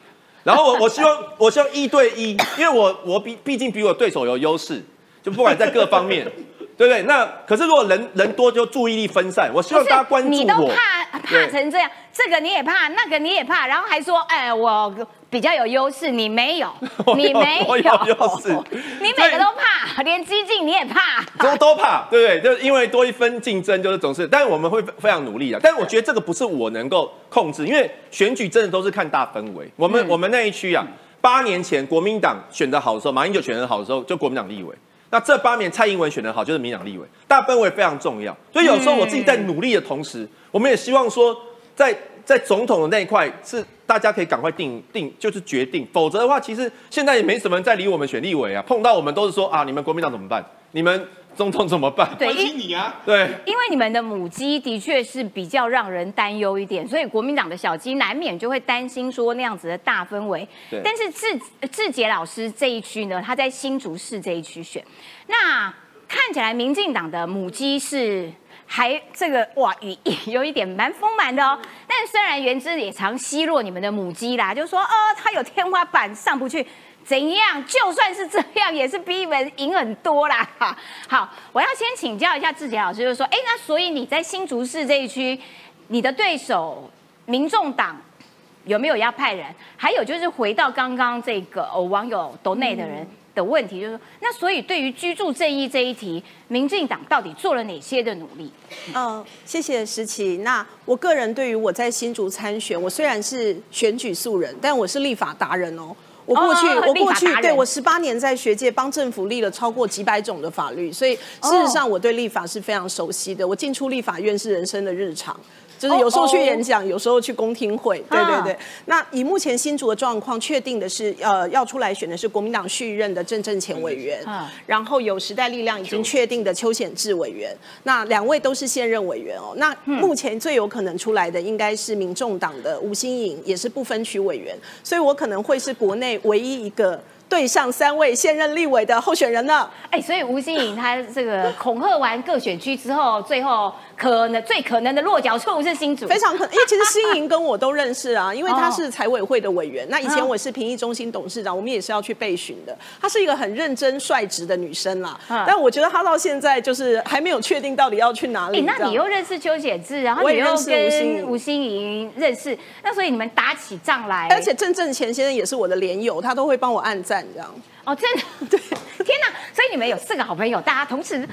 然后我我希望我希望一对一，因为我我比毕竟比我对手有优势，就不管在各方面，对不对？那可是如果人人多就注意力分散，我希望大家关注我你都。怕怕成这样，这个你也怕，那个你也怕，然后还说，哎，我比较有优势，你没有 你没有我有优势 你每个都怕，连激进你也怕。都都怕，对不对？就是因为多一分竞争，就是总是，但是我们会非常努力的。但是我觉得这个不是我能够控制，因为选举真的都是看大氛围。我们、我们那一区啊，八年前国民党选得好的时候，马英九选得好的时候，就国民党立委。那这八年蔡英文选得好，就是民进党立委，大氛围非常重要。所以有时候我自己在努力的同时，我们也希望说，在在总统的那一块是大家可以赶快定定，就是决定，否则的话，其实现在也没什么人在理我们选立委啊。碰到我们都是说啊，你们国民党怎么办？你们总统怎么办？对，关因心你啊！对，因为你们的母鸡的确是比较让人担忧一点，所以国民党的小鸡难免就会担心说那样子的大氛围对。但是志志杰老师这一区呢，他在新竹市这一区选，那看起来民进党的母鸡是。还这个哇语义有一点蛮丰满的哦，但虽然原之也常奚落你们的母鸡啦，就说哦它有天花板上不去，怎样？就算是这样，也是比你们赢很多啦。好，我要先请教一下志杰老师，就是说，哎，那所以你在新竹市这一区，你的对手民众党有没有要派人？还有就是回到刚刚这个、哦、网友斗内的人的问题，就是说，那所以对于居住正义这一题，民进党到底做了哪些的努力？嗯，谢谢石琪。那我个人对于我在新竹参选，我虽然是选举素人，但我是立法达人哦。我过去，哦我过去对我十八年在学界帮政府立了超过几百种的法律，所以事实上我对立法是非常熟悉的。我进出立法院是人生的日常。就是有时候去演讲，有时候去公听会，对对对。那以目前新竹的状况，确定的是，呃，要出来选的是国民党续任的郑正前委员，嗯然后有时代力量已经确定的邱显志委员，那两位都是现任委员哦。那目前最有可能出来的应该是民众党的吴新颖，也是不分区委员，所以我可能会是国内唯一一个对上三位现任立委的候选人呢。哎，所以吴欣颖他这个恐吓完各选区之后，最后可能最可能的落脚处是新竹，非常可能，因为其实新颖跟我都认识啊，因为他哦是财委会的委员。那以前嗯我是评议中心董事长，我们也是要去备询的。她是一个很认真率直的女生啦，嗯但我觉得她到现在就是还没有确定到底要去哪里。哎，那你又认识邱显志，然后你又也认识吴欣跟吴心莹认识，那所以你们打起仗来，而且郑正前先生也是我的连友，他都会帮我按赞这样。哦，真的 对，天哪！所以你们有四个好朋友，大家同时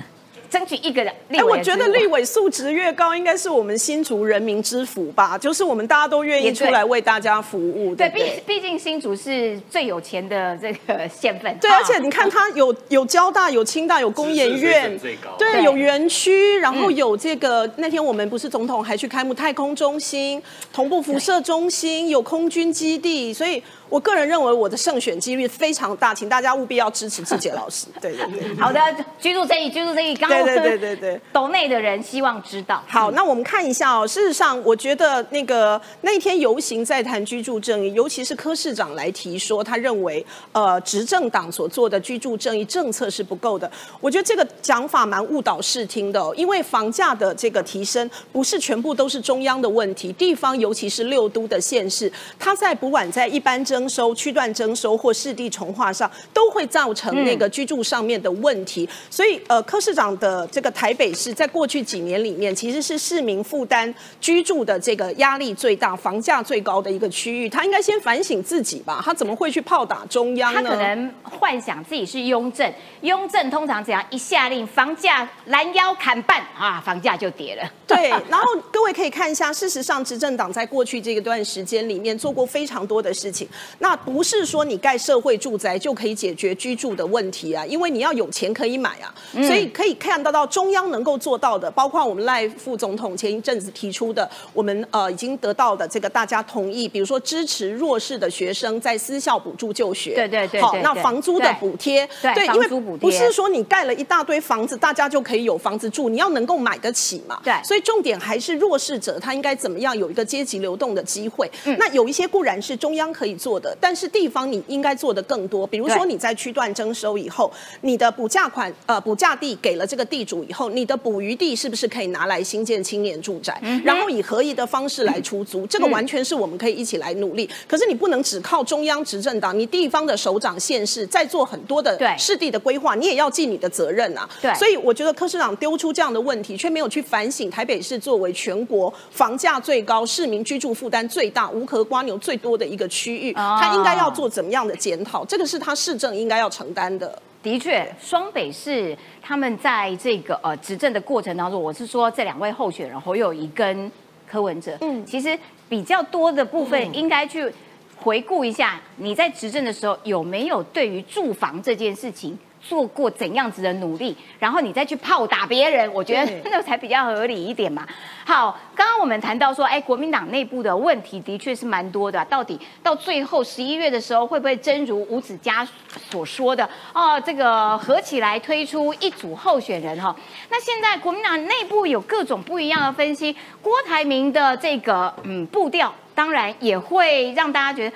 争取一个立哎，委。我觉得立。委素质越高，应该是我们新竹人民之福吧。就是我们大家都愿意出来为大家服务，对，毕？毕竟新竹是最有钱的这个 县份。对，而且你看，它有有交大、有清大、有工研院对，有园区，然后有这个。那天我们不是总统还去开幕太空中心、同步辐射中心，有空军基地，所以我个人认为我的胜选几率非常大，请大家务必要支持志杰老师。对对对。好的，居住正义，居住正义。刚刚对对对 对对。岛内的人希望知道。好，那我们看一下哦。事实上，我觉得那个那天游行在谈居住正义，尤其是柯市长来提说，他认为呃执政党所做的居住正义政策是不够的。我觉得这个讲法蛮误导视听的、哦，因为房价的这个提升不是全部都是中央的问题，地方尤其是六都的县市，他在不管在一般征收、区段征收或市地重划上，都会造成那个居住上面的问题。所以呃，柯市长的这个台北市在过去几年里面，其实是市民负担居住的这个压力最大、房价最高的一个区域。他应该先反省自己吧，他怎么会去炮打中央呢他？可能幻想自己是雍正，雍正通常只要一下令房价拦腰砍半啊，房价就跌了。对，然后各位可以看一下，事实上，执政党在过去这一段时间里面做过非常多的事情。那不是说你盖社会住宅就可以解决居住的问题啊，因为你要有钱可以买啊。所以可以看得到中央能够做到的，包括我们赖副总统前一阵子提出的，我们呃已经得到的这个大家同意，比如说支持弱势的学生在私校补助就学，对对对好，那房租的补贴，对因为不是说你盖了一大堆房子，大家就可以有房子住，你要能够买得起嘛。对所以重点还是弱势者他应该怎么样有一个阶级流动的机会。嗯那有一些固然是中央可以做的，但是地方你应该做的更多。比如说你在区段征收以后，你的补价款呃补价地给了这个地主以后，你的捕鱼地是不是可以拿来新建青年住宅，嗯然后以合宜的方式来出租？这个完全是我们可以一起来努力。可是你不能只靠中央执政党，你地方的首长县市在做很多的对市地的规划，你也要尽你的责任啊。对所以我觉得柯市长丢出这样的问题，却没有去反省台北市作为全国房价最高、市民居住负担最大、无壳瓜牛最多的一个区域，哦他应该要做怎么样的检讨？这个是他市政应该要承担的。的确，双北市他们在这个呃执政的过程当中，我是说这两位候选人侯友谊跟柯文哲，嗯，其实比较多的部分应该去回顾一下，你在执政的时候有没有对于住房这件事情。做过怎样子的努力，然后你再去炮打别人，我觉得对那才比较合理一点嘛。好，刚刚我们谈到说，哎，国民党内部的问题的确是蛮多的啊、到底到最后十一月的时候，会不会真如吴子嘉所说的哦，这个合起来推出一组候选人哈、那现在国民党内部有各种不一样的分析，郭台铭的这个嗯步调，当然也会让大家觉得。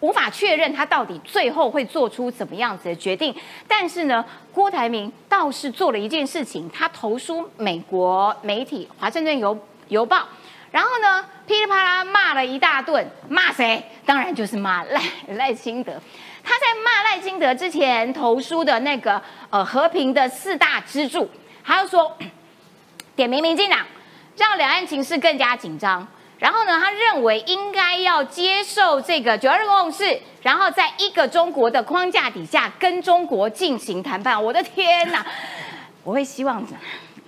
无法确认他到底最后会做出怎么样子的决定，但是呢，郭台铭倒是做了一件事情，他投书美国媒体《华盛顿邮邮报》，然后呢，噼里啪啦骂了一大顿，骂谁？当然就是骂赖赖清德。他在骂赖清德之前投书的那个呃和平的四大支柱，还有说 点名民进党，让两岸情势更加紧张。然后呢，他认为应该要接受这个九二共识，然后在一个中国的框架底下跟中国进行谈判。我的天哪！我会希望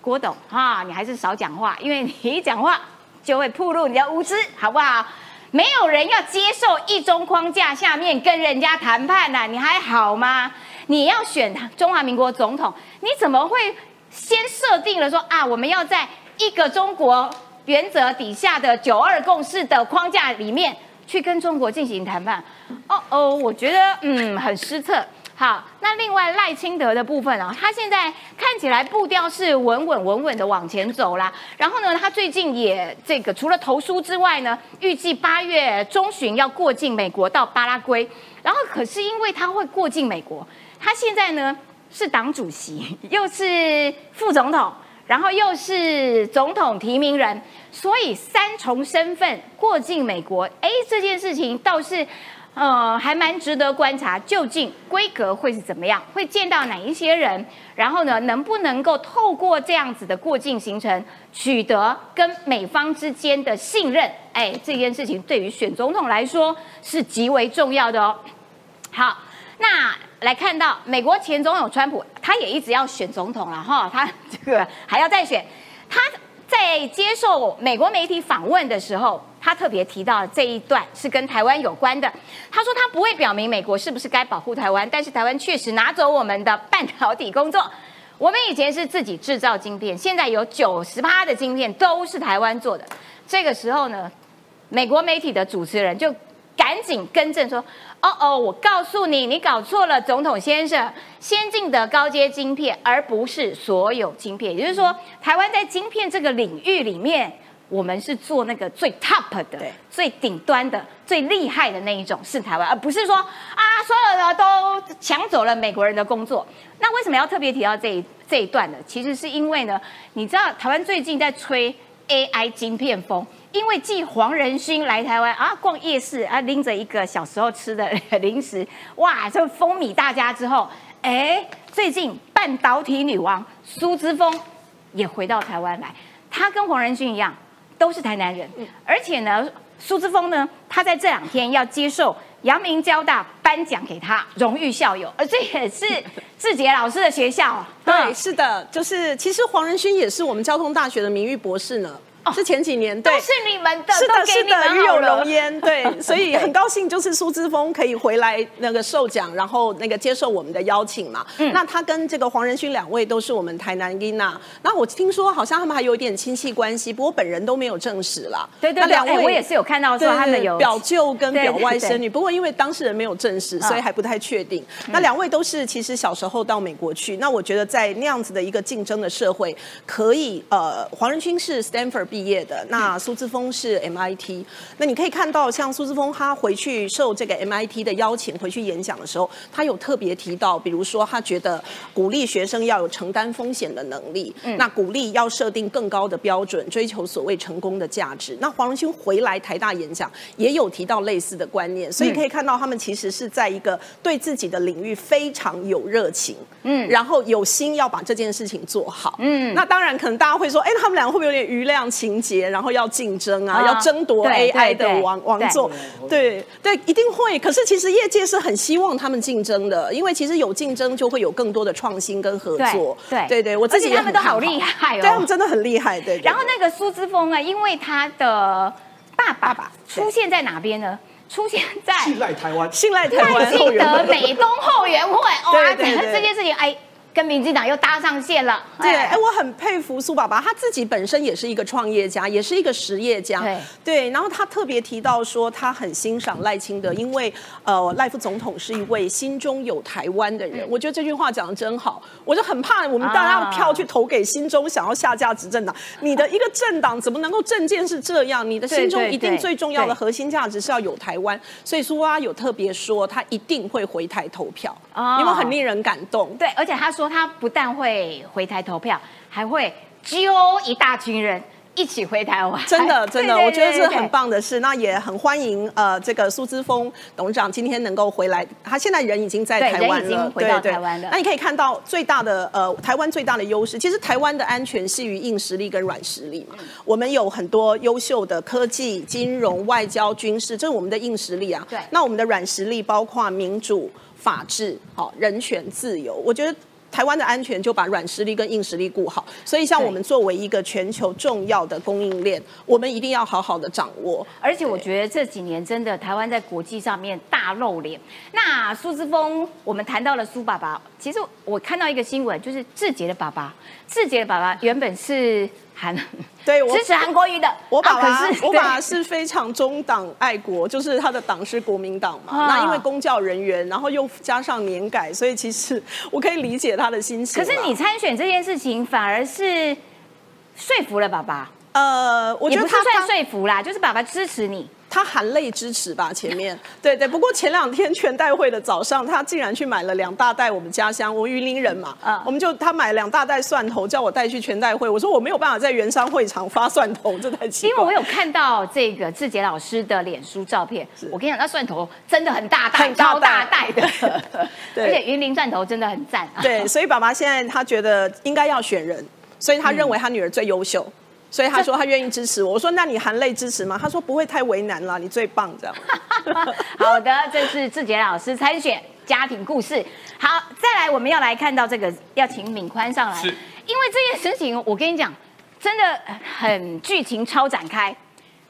郭董哈，你还是少讲话，因为你一讲话就会暴露你的无知，好不好？没有人要接受一中框架下面跟人家谈判呐、你还好吗？你要选中华民国总统，你怎么会先设定了说啊，我们要在一个中国原则底下的九二共识的框架里面去跟中国进行谈判？哦哦，我觉得嗯很失策。好，那另外赖清德的部分啊，他现在看起来步调是稳稳稳稳的往前走啦。然后呢，他最近也这个除了投书之外呢，预计八月中旬要过境美国到巴拉圭。然后可是因为他会过境美国，他现在呢是党主席，又是副总统，然后又是总统提名人，所以三重身份过境美国，哎，这件事情倒是。呃，还蛮值得观察，究竟规格会是怎么样，会见到哪一些人，然后呢，能不能够透过这样子的过境行程，取得跟美方之间的信任？哎，这件事情对于选总统来说是极为重要的哦。好，那来看到美国前总统川普，他也一直要选总统了哈，他这个还要再选。他在接受美国媒体访问的时候，他特别提到这一段是跟台湾有关的。他说他不会表明美国是不是该保护台湾，但是台湾确实拿走我们的半导体工作。我们以前是自己制造晶片，现在有九十八的晶片都是台湾做的。这个时候呢，美国媒体的主持人就赶紧更正说：“哦哦，我告诉你，你搞错了，总统先生，先进的高阶晶片，而不是所有晶片。也就是说，台湾在晶片这个领域里面，我们是做那个最 top 的、最顶端的、最厉害的那一种，是台湾，而不是说啊，所有的都抢走了美国人的工作。那为什么要特别提到这一这一段呢？其实是因为呢，你知道台湾最近在吹 AI 晶片风。”因为继黄仁勋来台湾啊，逛夜市啊，拎着一个小时候吃的零食，哇，就风靡大家之后，哎，最近半导体女王苏之峰也回到台湾来，她跟黄仁勋一样，都是台南人，而且呢，苏之峰呢，他在这两天要接受阳明交大颁奖给他荣誉校友，而这也是志杰老师的学校。对，是的，就是其实黄仁勋也是我们交通大学的名誉博士呢。是前几年，都是你们的，是的，是的，与有荣焉，对，所以很高兴，就是苏之峰可以回来那个授奖，然后那个接受我们的邀请嘛。嗯，那他跟这个黄仁勋两位都是我们台南英娜，那我听说好像他们还有一点亲戚关系，不过本人都没有证实啦。对对，那两位我也是有看到说他们有表舅跟表外甥女，不过因为当事人没有证实，所以还不太确定。那两位都是其实小时候到美国去，那我觉得在那样子的一个竞争的社会，可以呃，黄仁勋是 Stanford 毕业的，那。苏之峰是 MIT，那你可以看到，像苏之峰他回去受这个 MIT 的邀请回去演讲的时候，他有特别提到，比如说他觉得鼓励学生要有承担风险的能力，那鼓励要设定更高的标准，追求所谓成功的价值。那黄荣勋回来台大演讲也有提到类似的观念，所以可以看到他们其实是在一个对自己的领域非常有热情，嗯，然后有心要把这件事情做好，嗯，那当然可能大家会说，哎，他们两个会不会有点余量情节，然后要。竞争啊，要争夺 AI 的王王座，对对，一定会。可是其实业界是很希望他们竞争的，因为其实有竞争就会有更多的创新跟合作。对对对，我自己他们都好厉害哦，对他们真的很厉害。对。然后那个苏之峰啊，因为他的爸爸出现在哪边呢？出现在信赖台湾，信赖台湾，记得美东后援会。哇，整个这件事情哎。跟民进党又搭上线了，对，哎，我很佩服苏爸爸，他自己本身也是一个创业家，也是一个实业家，对，对。然后他特别提到说，他很欣赏赖清德，因为呃，赖副总统是一位心中有台湾的人。我觉得这句话讲的真好，我就很怕我们大家的票去投给心中想要下架执政党，你的一个政党怎么能够政见是这样？你的心中一定最重要的核心价值是要有台湾。所以苏阿有特别说，他一定会回台投票，因为很令人感动。对，而且他说。说他不但会回台投票，还会揪一大群人一起回台湾。真的，真的，我觉得是很棒的事。那也很欢迎呃，这个苏之峰董事长今天能够回来。他现在人已经在台湾了，对对。那你可以看到最大的呃，台湾最大的优势，其实台湾的安全系于硬实力跟软实力嘛。我们有很多优秀的科技、金融、外交、军事，这是我们的硬实力啊。对。那我们的软实力包括民主、法治、好人权、自由，我觉得。台湾的安全就把软实力跟硬实力顾好，所以像我们作为一个全球重要的供应链，我们一定要好好的掌握。而且我觉得这几年真的台湾在国际上面大露脸。那苏之峰，我们谈到了苏爸爸，其实我看到一个新闻，就是志杰的爸爸，志杰的爸爸原本是。韩 对我支持韩国瑜的，我爸爸我爸爸是非常中党爱国，就是他的党是国民党嘛。那因为公教人员，然后又加上年改，所以其实我可以理解他的心情。可是你参选这件事情，反而是说服了爸爸。呃，我觉得他算说服啦，就是爸爸支持你。他含泪支持吧，前面 对对。不过前两天全代会的早上，他竟然去买了两大袋我们家乡，我云林人嘛，啊，我们就他买两大袋蒜头，叫我带去全代会。我说我没有办法在圆山会场发蒜头，这太奇怪。因为我有看到这个志杰老师的脸书照片，我跟你讲，那蒜头真的很大袋，超大袋的，对，而且云林蒜头真的很赞。对，所以爸爸现在他觉得应该要选人，所以他认为他女儿最优秀。所以他说他愿意支持我。我说那你含泪支持吗？他说不会太为难了，你最棒这样。好的，这是志杰老师参选家庭故事。好，再来我们要来看到这个，要请敏宽上来，因为这件事情，我跟你讲，真的很剧情超展开，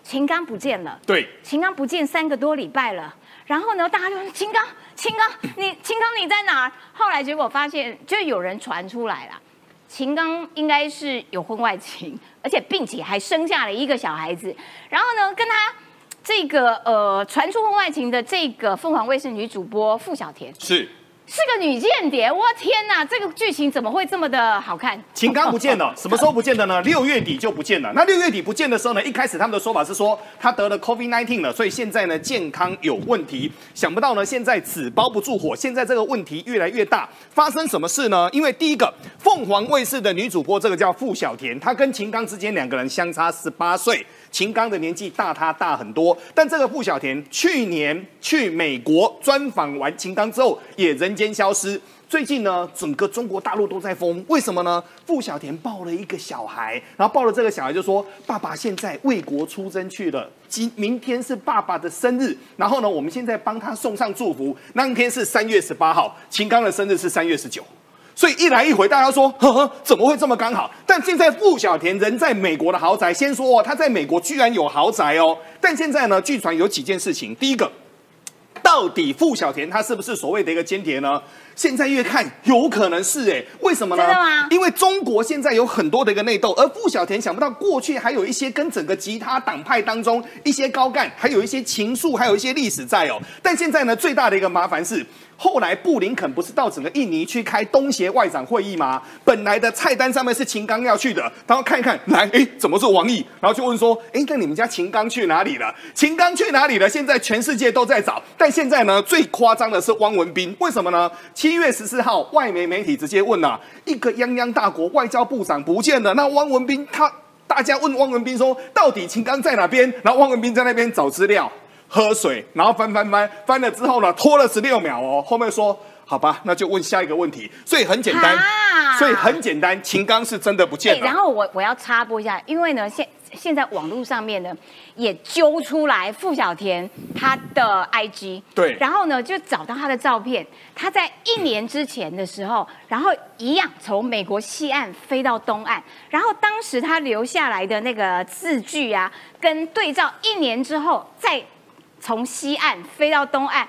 秦刚不见了。对，秦刚不见三个多礼拜了，然后呢，大家就说秦刚，秦刚，你秦刚你在哪儿？后来结果发现，就有人传出来了，秦刚应该是有婚外情，而且并且还生下了一个小孩子，然后呢，跟他这个呃传出婚外情的这个凤凰卫视女主播付小田。是。是个女间谍，我天哪，这个剧情怎么会这么的好看？秦刚不见了，什么时候不见的呢？六月底就不见了。那六月底不见的时候呢，一开始他们的说法是说他得了 COVID-19 了，所以现在呢健康有问题。想不到呢，现在纸包不住火，现在这个问题越来越大。发生什么事呢？因为第一个，凤凰卫视的女主播这个叫傅小田，她跟秦刚之间两个人相差十八岁。秦刚的年纪大他大很多，但这个傅小田去年去美国专访完秦刚之后，也人间消失。最近呢，整个中国大陆都在疯，为什么呢？傅小田抱了一个小孩，然后抱了这个小孩就说：“爸爸现在为国出征去了，今明天是爸爸的生日，然后呢，我们现在帮他送上祝福。那天是三月十八号，秦刚的生日是三月十九。”所以一来一回，大家说，呵呵，怎么会这么刚好？但现在傅小田人在美国的豪宅，先说哦，他在美国居然有豪宅哦。但现在呢，据传有几件事情，第一个，到底傅小田他是不是所谓的一个间谍呢？现在越看有可能是哎，为什么呢？真的吗因为中国现在有很多的一个内斗，而傅小田想不到过去还有一些跟整个吉他党派当中一些高干，还有一些情愫，还有一些历史在哦。但现在呢，最大的一个麻烦是。后来布林肯不是到整个印尼去开东协外长会议吗？本来的菜单上面是秦刚要去的，然后看一看，来，哎，怎么是王毅？然后就问说，哎，那你们家秦刚去哪里了？秦刚去哪里了？现在全世界都在找，但现在呢，最夸张的是汪文斌，为什么呢？七月十四号，外媒媒体直接问呐、一个泱泱大国外交部长不见了，那汪文斌他大家问汪文斌说，到底秦刚在哪边？然后汪文斌在那边找资料。喝水，然后翻翻翻，翻了之后呢，拖了十六秒哦。后面说好吧，那就问下一个问题。所以很简单，啊所以很简单，秦刚是真的不哎见了。然后我我要插播一下，因为呢，现现在网络上面呢也揪出来傅小田他的 IG，对然后呢就找到他的照片，他在一年之前的时候，然后一样从美国西岸飞到东岸，然后当时他留下来的那个字句啊，跟对照一年之后再从西岸飞到东岸，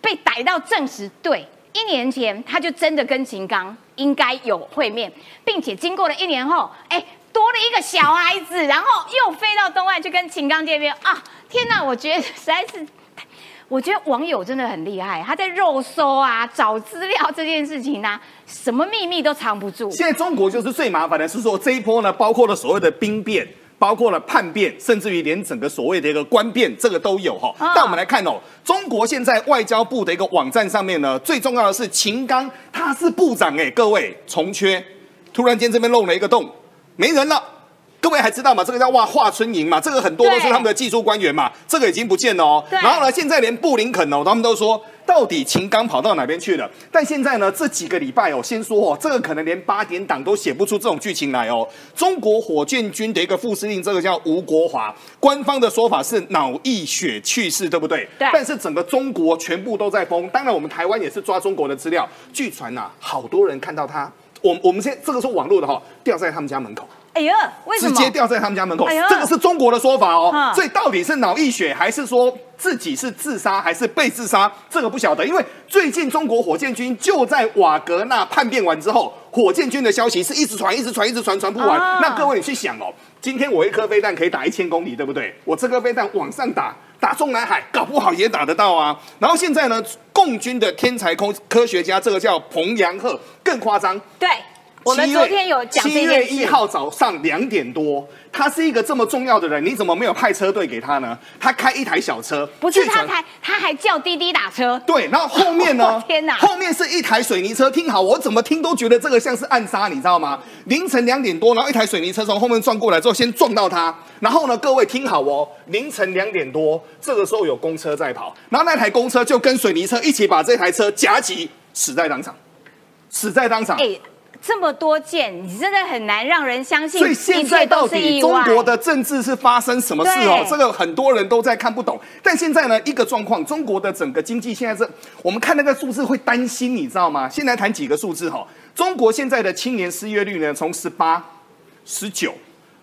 被逮到证实对，一年前他就真的跟秦刚应该有会面，并且经过了一年后，哎，多了一个小孩子，然后又飞到东岸去跟秦刚见面啊！天哪，我觉得实在是。我觉得网友真的很厉害，他在肉搜啊、找资料这件事情呢、什么秘密都藏不住。现在中国就是最麻烦的是说这一波呢，包括了所谓的兵变。包括了叛变，甚至于连整个所谓的一个官变，这个都有哈。啊但我们来看哦，中国现在外交部的一个网站上面呢，最重要的是秦刚他是部长哎，各位重缺，突然间这边漏了一个洞，没人了。各位还知道吗？这个叫哇华春莹嘛，这个很多都是他们的技术官员嘛，这个已经不见了哦。然后呢，现在连布林肯哦，他们都说到底秦刚跑到哪边去了？但现在呢，这几个礼拜哦，先说哦，这个可能连八点档都写不出这种剧情来哦。中国火箭军的一个副司令，这个叫吴国华，官方的说法是脑溢血去世，对不对？对但是整个中国全部都在封，当然我们台湾也是抓中国的资料。据传呐、好多人看到他，我我们现在这个是网络的哈、掉在他们家门口。哎呀，为什么？直接掉在他们家门口，哎这个是中国的说法哦。嗯所以到底是脑溢血，还是说自己是自杀，还是被自杀？这个不晓得，因为最近中国火箭军就在瓦格纳叛变完之后，火箭军的消息是一直传，一直传，一直传，传不完。啊那各位你去想哦，今天我一颗飞弹可以打一千公里，对不对？我这颗飞弹往上打。打中南海，搞不好也打得到啊。然后现在呢，共军的天才空科学家，这个叫彭阳鹤，更夸张，对，我们昨天有讲七月。一号早上两点多，他是一个这么重要的人，你怎么没有派车队给他呢？他开一台小车，不是他开他还叫滴滴打车，对，然后后面呢？天哪后面是一台水泥车。听好，我怎么听都觉得这个像是暗杀，你知道吗？凌晨两点多，然后一台水泥车从后面撞过来之后，先撞到他。然后呢，各位听好哦，凌晨两点多，这个时候有公车在跑，然后那台公车就跟水泥车一起把这台车夹击，死在当场，死在当场。哎，这么多件，你真的很难让人相信，所以现在到底中国的政治是发生什么事哦？这个很多人都在看不懂。但现在呢，一个状况，中国的整个经济现在是，我们看那个数字会担心，你知道吗？先来谈几个数字哈，中国现在的青年失业率呢，从十八、十九。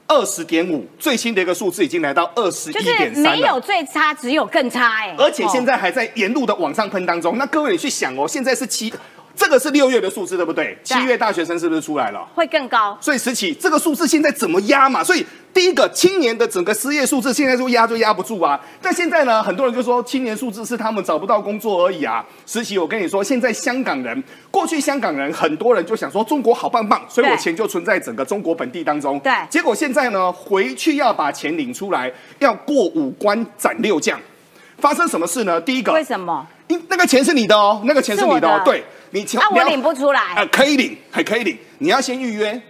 二十点五，最新的一个数字已经来到二十一点三没有最差，只有更差哎。而且现在还在沿路的往上喷当中。那各位你去想哦，现在是七。这个是六月的数字，对不对？七月大学生是不是出来了？会更高。所以十起这个数字现在怎么压嘛？所以第一个青年的整个失业数字现在说压就压不住啊。但现在呢，很多人就说青年数字是他们找不到工作而已啊。实习，我跟你说，现在香港人过去香港人很多人就想说中国好棒棒，所以我钱就存在整个中国本地当中。对。结果现在呢，回去要把钱领出来，要过五关斩六将，发生什么事呢？第一个，为什么？因那个钱是你的哦，那个钱是你的哦，对。你那我领不出来啊？可以领，还可以领。你要先预约，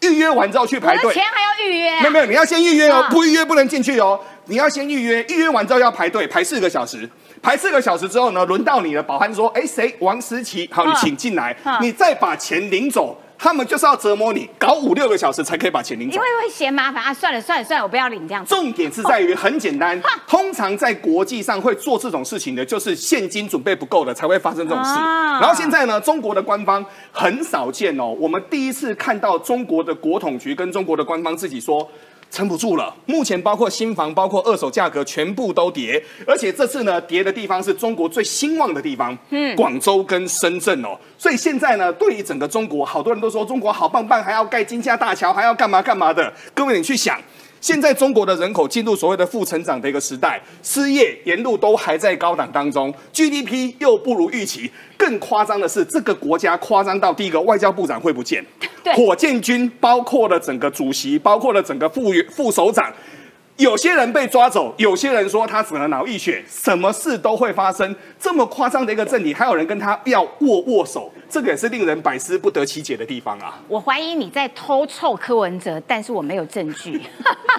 预约完之后去排队。钱还要预约？没有没有，你要先预约哦，不预约不能进去哦。你要先预约，预约完之后要排队，排四个小时。排四个小时之后呢，轮到你了。保安说：“哎，谁？王思琪，好，你请进来。你再把钱领走。”他们就是要折磨你，搞五六个小时才可以把钱领走，因为会嫌麻烦啊！算了算了算了，我不要领这样。重点是在于很简单，通常在国际上会做这种事情的，就是现金准备不够的才会发生这种事。然后现在呢，中国的官方很少见哦，我们第一次看到中国的国统局跟中国的官方自己说。撑不住了，目前包括新房、包括二手价格全部都跌，而且这次呢，跌的地方是中国最兴旺的地方，嗯，广州跟深圳哦，所以现在呢，对于整个中国，好多人都说中国好棒棒，还要盖金厦大桥，还要干嘛干嘛的，各位你去想。现在中国的人口进入所谓的负成长的一个时代，失业沿路都还在高档当中，GDP 又不如预期。更夸张的是，这个国家夸张到第一个外交部长会不见，火箭军包括了整个主席，包括了整个副副首长。有些人被抓走，有些人说他死了脑溢血，什么事都会发生。这么夸张的一个政体，还有人跟他要握握手，这个也是令人百思不得其解的地方啊！我怀疑你在偷臭柯文哲，但是我没有证据，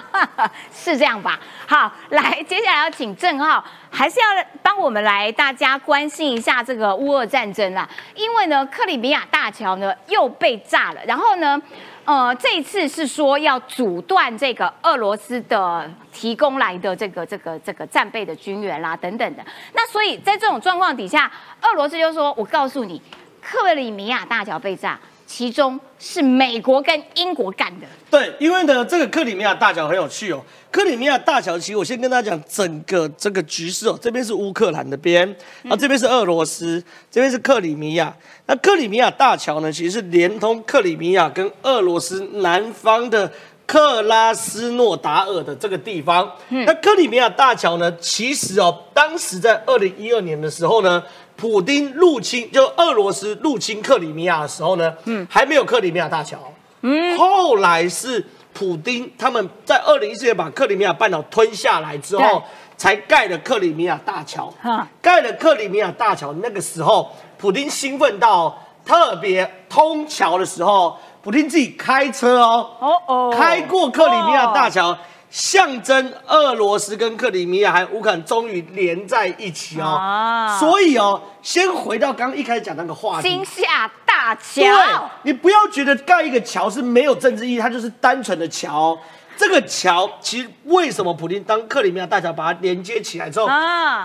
是这样吧？好，来，接下来要请郑浩，还是要帮我们来大家关心一下这个乌俄战争啦，因为呢，克里米亚大桥呢又被炸了，然后呢？呃，这一次是说要阻断这个俄罗斯的提供来的这个这个这个战备的军援啦等等的。那所以在这种状况底下，俄罗斯就说：“我告诉你，克里米亚大桥被炸。”其中是美国跟英国干的。对，因为呢，这个克里米亚大桥很有趣哦。克里米亚大桥，其实我先跟大家讲整个这个局势哦。这边是乌克兰的边，啊，这边是俄罗斯，这边是克里米亚。那克里米亚大桥呢，其实是连通克里米亚跟俄罗斯南方的克拉斯诺达尔的这个地方。那克里米亚大桥呢，其实哦，当时在二零一二年的时候呢。普丁入侵，就俄罗斯入侵克里米亚的时候呢，嗯，还没有克里米亚大桥，嗯，后来是普丁他们在二零一四年把克里米亚半岛吞下来之后，才盖了克里米亚大桥，哈，盖了克里米亚大桥，那个时候普丁兴奋到特别通桥的时候，普丁自己开车哦，哦哦，开过克里米亚大桥。象征俄罗斯跟克里米亚还有乌克兰终于连在一起哦，所以哦，先回到刚刚一开始讲那个话题，金厦大桥，你不要觉得盖一个桥是没有政治意义，它就是单纯的桥。这个桥其实为什么普京当克里米亚大桥把它连接起来之后，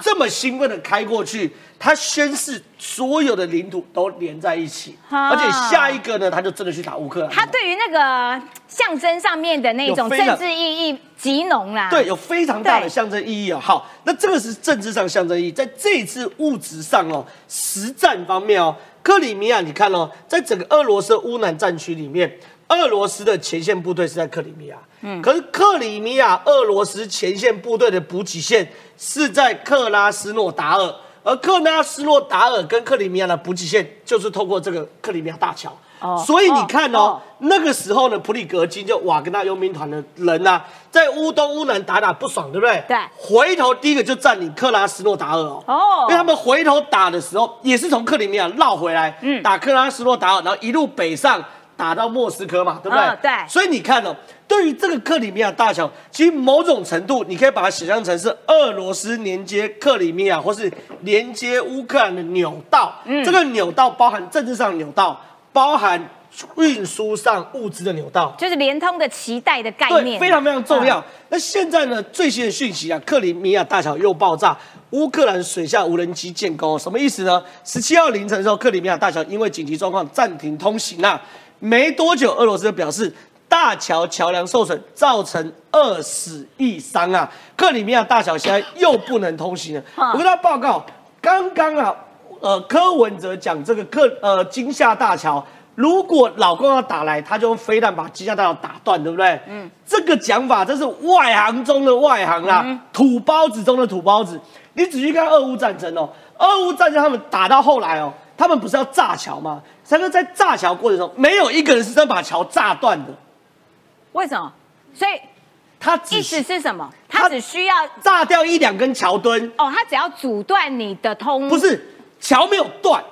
这么兴奋的开过去？他宣誓所有的领土都连在一起，而且下一个呢，他就真的去打乌克兰。他对于那个象征上面的那种政治意义极浓啦。对，有非常大的象征意义哦。好，那这个是政治上象征意义，在这一次物质上哦，实战方面哦，克里米亚你看哦，在整个俄罗斯乌南战区里面。俄罗斯的前线部队是在克里米亚，嗯，可是克里米亚俄罗斯前线部队的补给线是在克拉斯诺达尔，而克拉斯诺达尔跟克里米亚的补给线就是透过这个克里米亚大桥，哦，所以你看哦，那个时候呢，普里格金就瓦格纳佣兵团的人呐，在乌东乌南打打不爽，对不对？对，回头第一个就占领克拉斯诺达尔哦，哦，因为他们回头打的时候也是从克里米亚绕回来，嗯，打克拉斯诺达尔，然后一路北上。打到莫斯科嘛，对不对？对。所以你看哦，对于这个克里米亚大桥，其实某种程度你可以把它想象成是俄罗斯连接克里米亚或是连接乌克兰的纽道。嗯。这个纽道包含政治上纽道，包含运输上物资的纽道。就是联通的脐带的概对，念，非常非常重要。那现在呢，最新的讯息啊，克里米亚大桥又爆炸，乌克兰水下无人机建功，什么意思呢？十七号凌晨的时候，克里米亚大桥因为紧急状况暂停通行啊，没多久，俄罗斯就表示大桥桥梁受损，造成二死一伤啊，克里米亚大桥现在又不能通行了。我跟大家报告，刚刚啊，呃，柯文哲讲这个克呃金厦大桥。如果老公要打来，他就用飞弹把金厦大桥打断，对不对？嗯，这个讲法真是外行中的外行啦，土包子中的土包子。你仔细看俄乌战争哦，俄乌战争他们打到后来哦，他们不是要炸桥吗？三哥在炸桥过程中，没有一个人是真把桥炸断的，为什么？所以他只意思是什么？他他只需要炸掉一两根桥墩，哦，他只要阻断你的通，不是桥没有断，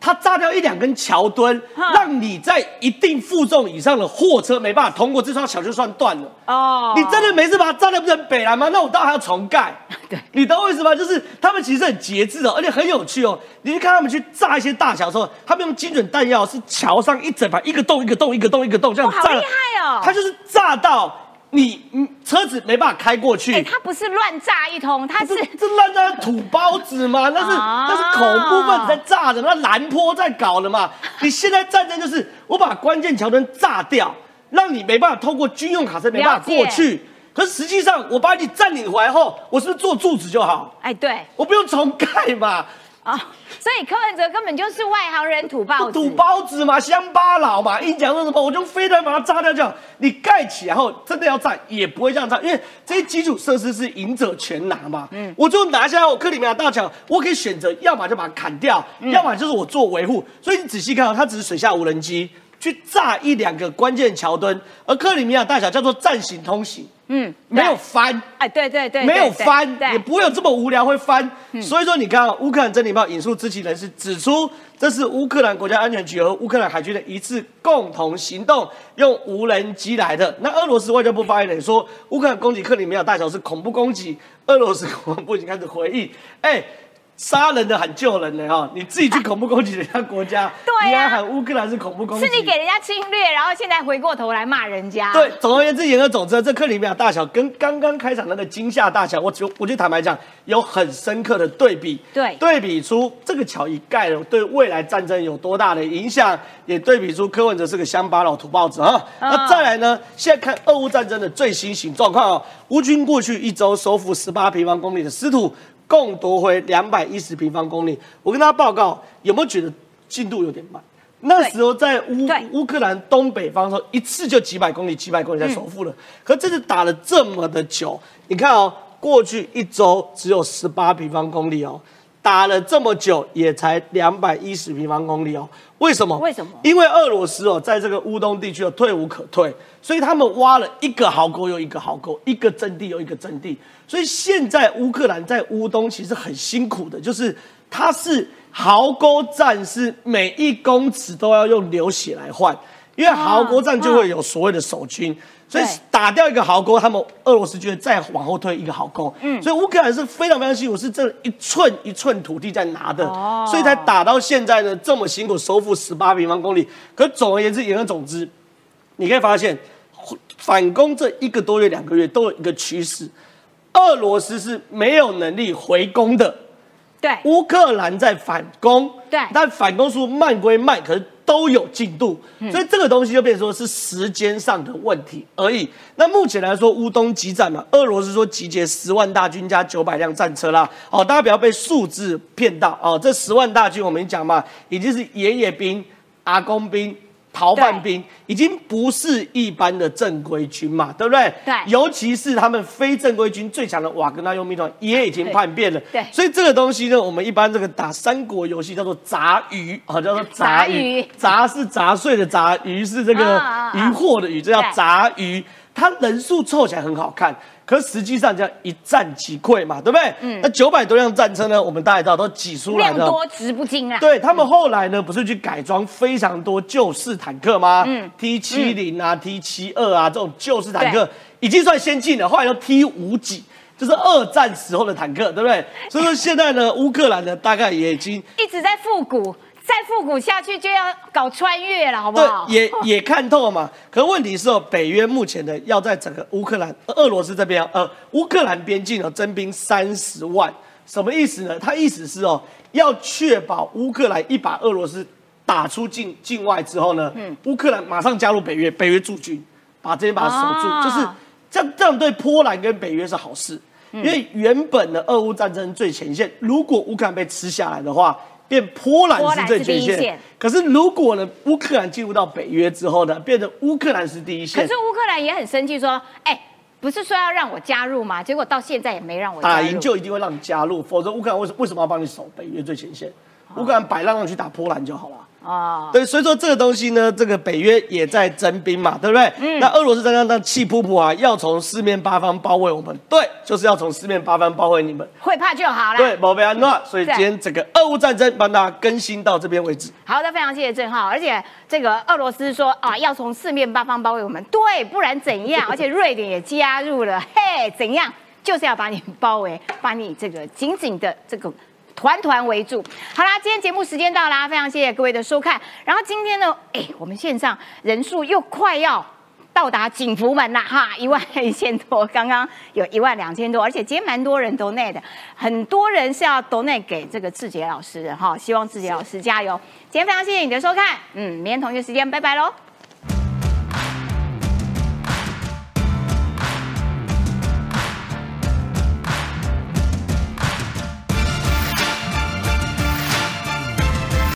他炸掉一两根桥墩，哼让你在一定负重以上的货车没办法通过这条桥，就算断了。哦，你真的没事把它炸掉不成北兰吗？那我当然还要重盖。对你懂我意思吗？就是他们其实很节制哦，而且很有趣哦。你去看他们去炸一些大桥的时候，他们用精准弹药是桥上一整排一个洞一个洞一个洞一个洞这样好厉害哦他就是炸到你嗯车子没办法开过去。哎，他不是乱炸一通，他是这这烂在土包子嘛，那是、啊那是恐怖分子在炸的，那蓝坡在搞的嘛。你现在战争就是我把关键桥墩炸掉，让你没办法透过军用卡车没办法过去。可是实际上我把你占领回来后，我是不是做柱子就好？哎对我不用重盖嘛，啊，所以柯文哲根本就是外行人土包子，土包子嘛，乡巴佬嘛，一讲说什么我就非得把它炸掉这样。你盖起来后真的要炸也不会这样炸，因为这些基础设施是赢者全拿嘛。嗯，我就拿下我克里米亚大桥，我可以选择要么就把它砍掉，要么就是我做维护。所以你仔细看哦，它只是水下无人机去炸一两个关键桥墩，而克里米亚大桥叫做暂行通行，嗯，没有翻。哎，对对对，没有翻，对，也不会有这么无聊会翻。所以说，你看啊，乌克兰真理报引述知情人士指出，这是乌克兰国家安全局和乌克兰海军的一次共同行动，用无人机来的。那俄罗斯外交部发言人说，乌克兰攻击克里米亚大桥是恐怖攻击，俄罗斯国防部已经开始回应，哎。杀人的喊救人的哈，你自己去恐怖攻击人家国家，对啊你还喊乌克兰是恐怖攻击，是你给人家侵略，然后现在回过头来骂人家，对，总而言之，言而总之，这克里米亚大桥跟刚刚开场那个惊吓大桥，我就我就坦白讲，有很深刻的对比。对对比出这个桥一盖了，对未来战争有多大的影响，也对比出柯文哲是个乡巴佬土包子啊。嗯那再来呢，现在看俄乌战争的最新型状况哦，乌军过去一周收复十八平方公里的失土，共夺回两百一十平方公里。我跟大家报告，有没有觉得进度有点慢？那时候在乌乌克兰东北方的时候，一次就几百公里，几百公里才收复了。可这次打了这么的久，你看哦，过去一周只有十八平方公里哦，打了这么久也才两百一十平方公里哦。为什么？为什么因为俄罗斯哦，在这个乌东地区哦退无可退，所以他们挖了一个壕沟又一个壕沟，一个阵地又一个阵地。所以现在乌克兰在乌东其实很辛苦的，就是它是壕沟战，是每一公尺都要用流血来换，因为壕沟战就会有所谓的守军。所以打掉一个壕沟，他们俄罗斯就会再往后退一个壕沟。嗯，所以乌克兰是非常非常辛苦，是这一寸一寸土地在拿的，哦所以才打到现在呢这么辛苦，收复十八平方公里。可总而言之，言而总之，你可以发现，反攻这一个多月、两个月都有一个趋势，俄罗斯是没有能力回攻的。对乌克兰在反攻，对但反攻速度慢归慢，可是都有进度，所以这个东西就变成说是时间上的问题而已。那目前来说，乌东激战嘛，俄罗斯说集结十万大军加九百辆战车啦，哦，大家不要被数字骗到哦，这十万大军我们讲嘛，已经是爷爷兵、阿公兵。逃犯兵已经不是一般的正规军嘛，对不对？对尤其是他们非正规军最强的瓦格纳佣兵团也已经叛变了。对所以这个东西呢，我们一般这个打三国游戏叫做杂鱼啊，叫做杂杂鱼鱼。杂是杂碎的杂，鱼是这个啊啊啊渔获的鱼，这叫对杂鱼。它人数凑起来很好看，可实际上这样一战即溃嘛，对不对？嗯。那九百多辆战车呢，我们大家也知道都挤出来的。量多值不精啊，对他们后来呢，不是去改装非常多旧式坦克吗？嗯 t 七零啊、T 七二啊这种旧式坦克已经算先进了，后来又 T 五几，就是二战时候的坦克，对不对？所以说现在呢，乌克兰呢大概也已经一直在复古。再复古下去就要搞穿越了，好不对好？，也也看透了嘛。可问题是哦，北约目前呢要在整个乌克兰、呃俄罗斯这边，呃，乌克兰边境呢征兵三十万，什么意思呢？他意思是哦，要确保乌克兰一把俄罗斯打出境境外之后呢，嗯乌克兰马上加入北约，北约驻军把这边把它守住，哦就是这样，这样对波兰跟北约是好事。嗯因为原本的俄乌战争最前线，如果乌克兰被吃下来的话，变波兰是最前线线。可是如果呢，乌克兰进入到北约之后呢，变成乌克兰是第一线可是，乌克兰也很生气，说：“哎，不是说要让我加入吗？结果到现在也没让我加入。”打赢就一定会让你加入，否则乌克兰为什为什么要帮你守北约最前线？乌克兰摆烂让你去打波兰就好了。哦，对，所以说这个东西呢，这个北约也在征兵嘛，对不对？嗯那俄罗斯刚刚那气噗噗啊，要从四面八方包围我们，对，就是要从四面八方包围你们。会怕就好了。对，宝贝安诺，所以今天整个俄乌战争帮大家更新到这边为止。好的，非常谢谢郑浩。而且这个俄罗斯说啊，要从四面八方包围我们，对，不然怎样？而且瑞典也加入了，嘿，怎样？就是要把你包围，把你这个紧紧的这个。团团围住。好啦，今天节目时间到啦，非常谢谢各位的收看。然后今天呢，哎，我们线上人数又快要到达景福门啦，哈，一万一千多，刚刚有一万两千多，而且今天蛮多人 donate 的，很多人是要 donate 给这个志杰老师的哈，希望志杰老师加油。今天非常谢谢你的收看，嗯，明天同一时间，拜拜喽。